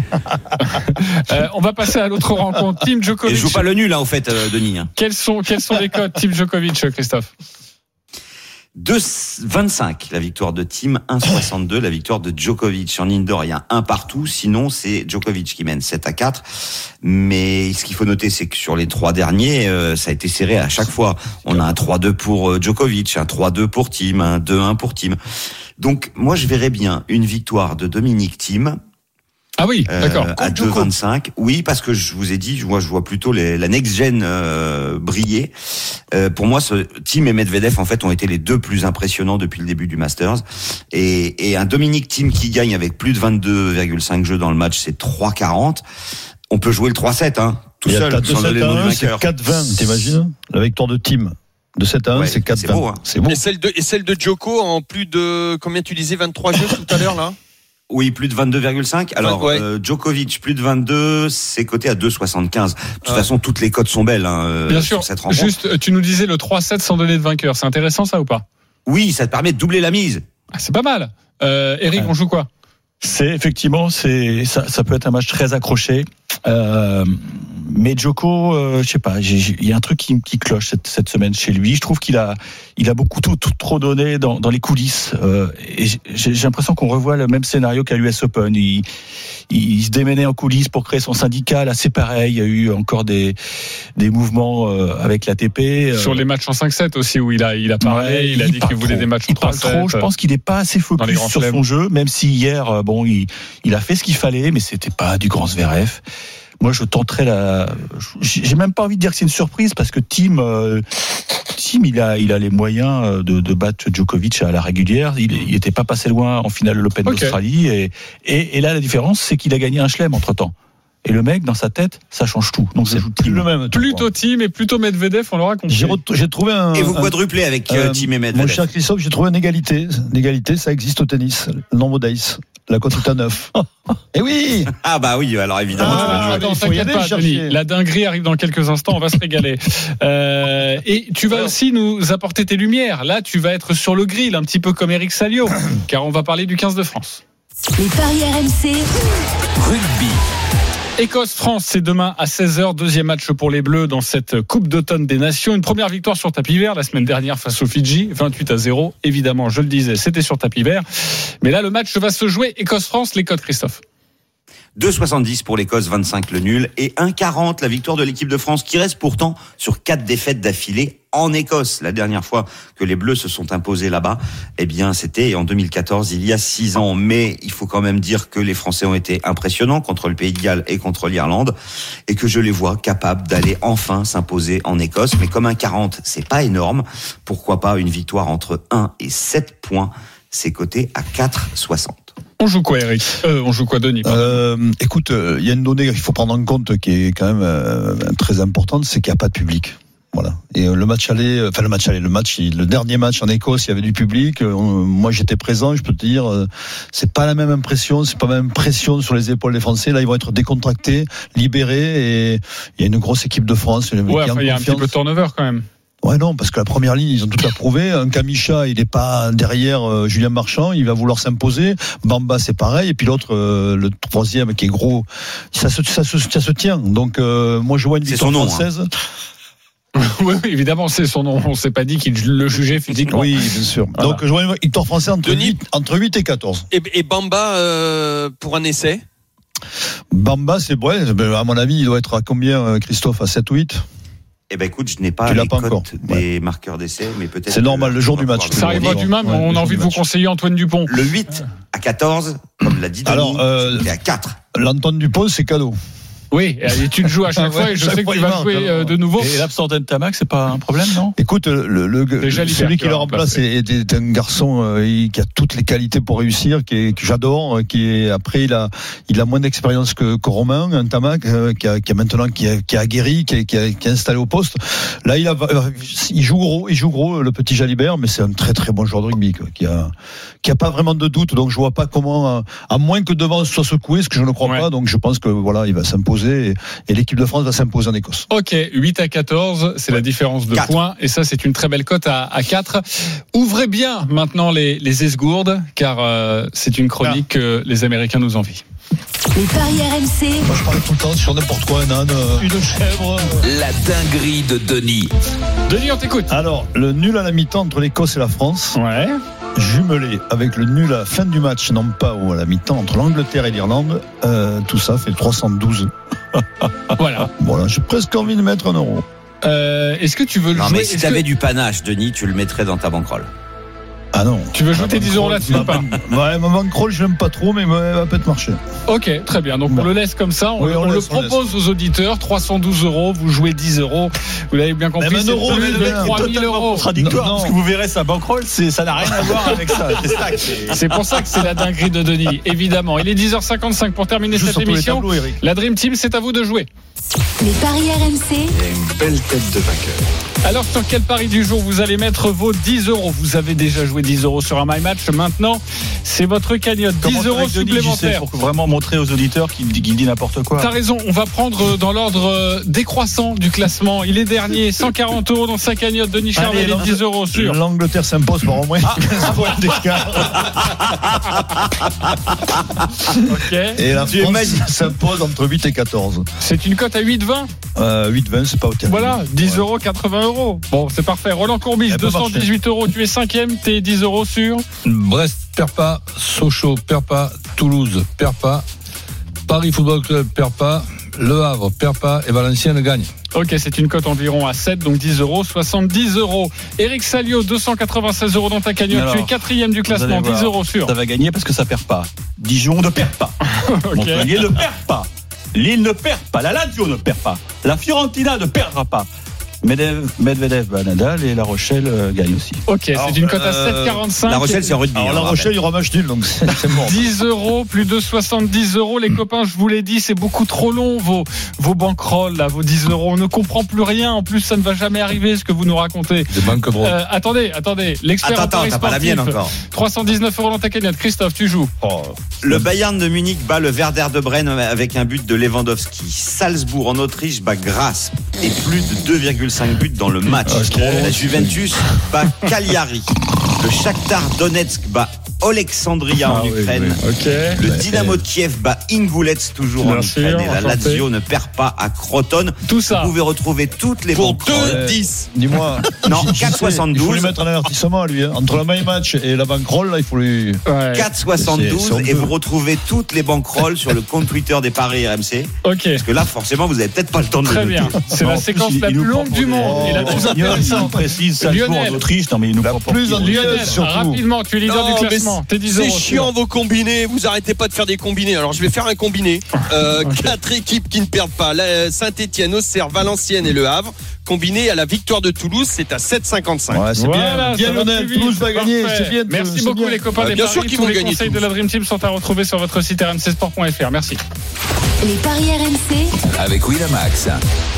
Euh, on va passer à l'autre rencontre. Tim Et Djokovic. je joue pas le nul, hein, en fait, euh, Denis. hein. Quels sont, quels sont les codes Tim Djokovic, Christophe 2,25 la victoire de Team, 1,62 la victoire de Djokovic. En indoor, il y a un partout. Sinon, c'est Djokovic qui mène 7 à 4. Mais ce qu'il faut noter, c'est que sur les trois derniers, euh, ça a été serré à chaque fois. On a un 3-2 pour euh, Djokovic, un 3-2 pour Team, un 2-1 pour Team. Donc, moi, je verrais bien une victoire de Dominique Team Ah oui, euh, d'accord. à 2,25. Oui, parce que je vous ai dit, moi je vois plutôt les, la next gen euh, briller. Euh, pour moi, ce Team et Medvedev en fait ont été les deux plus impressionnants depuis le début du Masters. Et, et un Dominique Team qui gagne avec plus de 22,5 jeux dans le match, c'est 3,40. On peut jouer le 3-7, hein, tout Il y a seul, t'as sans 2-7 donner le nom du à 1, c'est vainqueur. 4-20, t'imagines La victoire de Team. De 7 à 1, Ouais, c'est 4-20. c'est beau, hein. Beau. Et celle de et celle de Djoko en plus de combien tu disais 23 jeux tout à l'heure là? Oui, plus de 22,5. Alors, Ouais. euh, Djokovic, plus de 22, c'est coté à 2,75. De toute Ouais. façon, toutes les cotes sont belles hein, euh, Bien sur sûr. cette rencontre. Juste, euh, tu nous disais le 3-7 sans donner de vainqueur. C'est intéressant ça ou pas? Oui, ça te permet de doubler la mise. ah, C'est pas mal. Euh, Eric, Ouais. on joue quoi? C'est effectivement, c'est ça, ça peut être un match très accroché. Euh, mais Joko, euh, je sais pas, il y a un truc qui, qui cloche cette, cette semaine chez lui. Je trouve qu'il a, il a beaucoup tout, tout trop donné dans, dans les coulisses. Euh, et j'ai l'impression qu'on revoit le même scénario qu'à l'US Open. Il, il se démenait en coulisses pour créer son syndicat. Là, c'est pareil. Il y a eu encore des, des mouvements euh, avec l'ATP. euh, Sur les matchs en 5-7 aussi où il a, il a parlé, Ouais, il a dit qu'il voulait trop. des matchs en Il parle 3-7. trop. Je pense qu'il n'est pas assez focus sur son jeu, même si hier, euh, bon, il, il a fait ce qu'il fallait, mais c'était pas du grand Zverev. Moi, je tenterais la. J'ai même pas envie de dire que c'est une surprise parce que Tim, euh, Tim, il a, il a les moyens euh, de, de battre Djokovic à la régulière. Il, il était pas passé loin en finale de l'Open Ok. d'Australie et, et, et là, la différence, c'est qu'il a gagné un chelem entre temps. Et le mec, dans sa tête, ça change tout. Donc, C'est joue plus Tim. le même. tu Plutôt Tim et plutôt Medvedev, on l'aura compris. J'ai trouvé un. Et vous quadruplez avec euh, Team et Mon Medvedev. cher Christophe, j'ai trouvé une égalité. Une égalité, ça existe au tennis. Le nombre d'ace. La cote est à 9. Eh oui Ah bah oui, alors évidemment. tu vas Ah, jouer. attends, il faut y t'inquiète aller pas. Denis. La dinguerie arrive dans quelques instants, on va se régaler. Euh, et tu vas aussi nous apporter tes lumières. Là, tu vas être sur le grill, un petit peu comme Eric Salio, car on va parler du 15 de France. Les paris RMC, Rugby. Écosse-France, c'est demain à 16h, deuxième match pour les Bleus dans cette Coupe d'automne des Nations. Une première victoire sur tapis vert la semaine dernière face aux Fidji, 28 à 0. Évidemment, je le disais, c'était sur tapis vert. Mais là, le match va se jouer Écosse-France, les codes Christophe. 2,70 pour l'Écosse, 25 le nul et 1,40 la victoire de l'équipe de France qui reste pourtant sur quatre défaites d'affilée en Écosse. La dernière fois que les Bleus se sont imposés là-bas, eh bien c'était en 2014, il y a six ans. Mais il faut quand même dire que les Français ont été impressionnants contre le Pays de Galles et contre l'Irlande et que je les vois capables d'aller enfin s'imposer en Écosse. Mais comme un 40, c'est pas énorme. Pourquoi pas une victoire entre 1 et 7 points C'est coté à 4,60. On joue quoi, Eric? Euh, On joue quoi, Denis. Euh, écoute, euh, il y a une donnée qu'il faut prendre en compte qui est quand même euh, très importante, c'est qu'il n'y a pas de public. Voilà. Et euh, le match aller, euh, enfin le match aller, le match, le dernier match en Écosse, il y avait du public. euh, moi, j'étais présent. Je peux te dire, euh, c'est pas la même impression, c'est pas la même pression sur les épaules des Français. Là, ils vont être décontractés, libérés, et il y a une grosse équipe de France. Ouais, enfin, il y a un petit peu de turnover quand même. Ouais, non, parce que la première ligne, ils ont tout approuvé. Un Kamicha, il n'est pas derrière euh, Julien Marchand, il va vouloir s'imposer. Bamba, c'est pareil. Et puis l'autre, euh, le troisième, qui est gros, ça se, ça se, ça se tient. Donc, euh, moi, je vois une C'est victoire son nom, hein. française. oui, oui, évidemment, c'est son nom. On s'est pas dit qu'il le jugeait physiquement. Oui, bien sûr. Voilà. Donc, je vois une victoire française entre, Denis 8, entre 8 et 14. Et, et Bamba euh, pour un essai? Bamba, c'est ouais, ben, à mon avis, il doit être à combien, Christophe? À 7 ou 8 Eh ben écoute, je n'ai pas Tu les pas cotes encore. des marqueurs d'essai, mais peut-être. C'est normal, le jour du match. Ça arrivera même. Ouais, on a envie de vous match. conseiller Antoine Dupont. Le 8 à 14, comme l'a dit Denis, Alors, euh, à 4. L'Antoine Dupont, c'est cadeau. Oui, et tu te joues à chaque Ah ouais, fois et je sais que tu vas jouer euh, de nouveau. Et l'absence d'Entamac, c'est pas un problème, non? Écoute, le, le, Déjà celui qui le l'a remplace est, est un garçon euh, qui a toutes les qualités pour réussir, qui est, que j'adore, euh, qui est après il a il a moins d'expérience que, que Romain, un Tamac, euh, qui, a, qui a maintenant qui a, qui a aguerri, qui est, qui, a- qui est installé au poste. Là, il a euh, il joue gros, il joue gros le petit Jalibert, mais c'est un très très bon joueur de rugby quoi, qui a qui a pas vraiment de doute. Donc je vois pas comment, à moins que devant soit secoué, ce que je ne crois Ouais. pas. Donc je pense que voilà, il va s'imposer et, et l'équipe de France va s'imposer en Écosse. Ok, 8 à 14, c'est la différence de points. Et ça, c'est une très belle cote à, à 4. Ouvrez bien maintenant les, les esgourdes, car euh, c'est une chronique que les Américains nous envient. Les paris RMC. Moi je parle tout le temps sur n'importe quoi, un âne, euh, une chèvre. La dinguerie de Denis. Denis, on t'écoute. Alors, le nul à la mi-temps entre l'Écosse et la France, Ouais. Jumelé avec le nul à la fin du match, non pas ou à la mi-temps, entre l'Angleterre et l'Irlande, euh, tout ça fait 312. Voilà. Voilà, j'ai presque envie de mettre un euro. Euh, Est-ce que tu veux le Non, jouer mais si t'avais que du panache, Denis, tu le mettrais dans ta banquerolle. Ah non. Tu veux jouer tes 10 euros là-dessus ou pas? Ouais, ma bankroll, je l'aime pas trop, mais elle va peut-être marcher. Ok, très bien. Donc on le laisse comme ça. On, Oui, on on le propose aux auditeurs. 312 euros. Vous jouez 10 euros. Vous l'avez bien compris. Même un c'est euro, plus mais de le mec est 3000 euros. Contradictoire, Non, non. parce que vous verrez sa bankroll, c'est, ça n'a rien à voir avec ça. C'est pour ça que c'est la dinguerie de Denis, évidemment. Il est 10h55 pour terminer Juste cette émission. La Dream Team, c'est à vous de jouer. Les paris RMC. Alors, sur quel pari du jour vous allez mettre vos 10 euros Vous avez déjà joué 10 euros sur un My Match. Maintenant, c'est votre cagnotte. 10 Comment euros supplémentaires. Pour vraiment montrer aux auditeurs qu'il dit, dit n'importe quoi. T'as raison, on va prendre dans l'ordre euh, décroissant du classement. Il est dernier, 140 euros dans sa cagnotte. Denis Charvet, les l'Ang- 10 euros sur. L'Angleterre s'impose par au moins 15 points d'écart. Ok. Et la Tu France s'impose entre 8 et 14. C'est une cote à 8,20. Euh, 8-20, c'est pas au terrible. Voilà, 10 Ouais. euros, 80 euros. Bon, c'est parfait. Roland Courbis, Elle peut 218 euros. Tu es cinquième, t'es 10 euros sur. Brest perd pas, Sochaux perd pas, Toulouse perd pas, Paris Football Club perd pas, Le Havre perd pas et Valenciennes gagne. Ok, c'est une cote environ à 7, donc 10 euros, 70 euros. Eric Salio, 296 euros dans ta cagnotte. Tu es quatrième du classement, allez 10 voir, euros sur. Ça va gagner parce que ça perd pas. Dijon ne perd pas. Ok. Montpellier ne perd pas. Lille ne perd pas. La Lazio ne perd pas. La Fiorentina ne perdra pas. Medvedev, Medvedev bat Nadal et La Rochelle euh, gagne aussi. Ok, Alors, c'est une cote à euh, 7,45. La Rochelle, c'est en rugby. Alors hein, La on Rochelle, il y aura match nul, donc c'est c'est mort. 10 euros, plus de 70 euros. Les copains, je vous l'ai dit, c'est beaucoup trop long, vos, vos bankrolls, là, vos 10 euros. On ne comprend plus rien. En plus, ça ne va jamais arriver, ce que vous nous racontez. Euh, attendez, attendez. L'expert Attends, en attends, t'as pas la sportif, mienne encore. 319 euros dans ta cagnotte. Christophe, tu joues. Le Bayern de Munich bat le Werder de Brenne avec un but de Lewandowski. Salzbourg en Autriche bat Grasse et plus de 2,5 buts dans le match. La Juventus bat Cagliari. Le Shakhtar Donetsk bat Alexandria en Ah oui, Ukraine. Le Dynamo de Kiev bat Ingulets toujours Bien en sûr, Ukraine. Et la. Lazio ne perd pas à Croton. Tout ça. Vous pouvez retrouver toutes les Pour banquerolles. 2-10. Dis-moi. Non, je- je sais, 4,72. Il faut lui mettre un avertissement, lui. hein. Entre la main match et la bankroll, là, il faut lui. Ouais. 4,72 C'est- c'est et vous retrouvez toutes les banquerolles sur le compte Twitter des Paris RMC. Ok. Parce que là, forcément, vous avez peut-être pas le temps de Très bien. C'est la séquence il- la plus nous longue du monde et la plus Il intéressante. précise Salzbourg en Autriche. Non, mais il nous La plus rapidement, tu es leader du classement. T'es 10 C'est chiant vos combinés, vous arrêtez pas de faire des combinés. Alors je vais faire un combiné. Euh, Quatre équipes qui ne perdent pas. Saint-Etienne, Auxerre, Valenciennes et Le Havre. Combiné à la victoire de Toulouse, c'est à 7,55. Ouais, c'est Voilà, bien. Bien, Lionel. Toulouse va gagner. parfait. C'est bien. Merci c'est beaucoup bien. les copains des bien paris. sûr qu'ils vont les gagner, conseils de la Dream Team sont à retrouver sur votre site rmcsport.fr. Merci. Les paris RMC. Avec Winamax.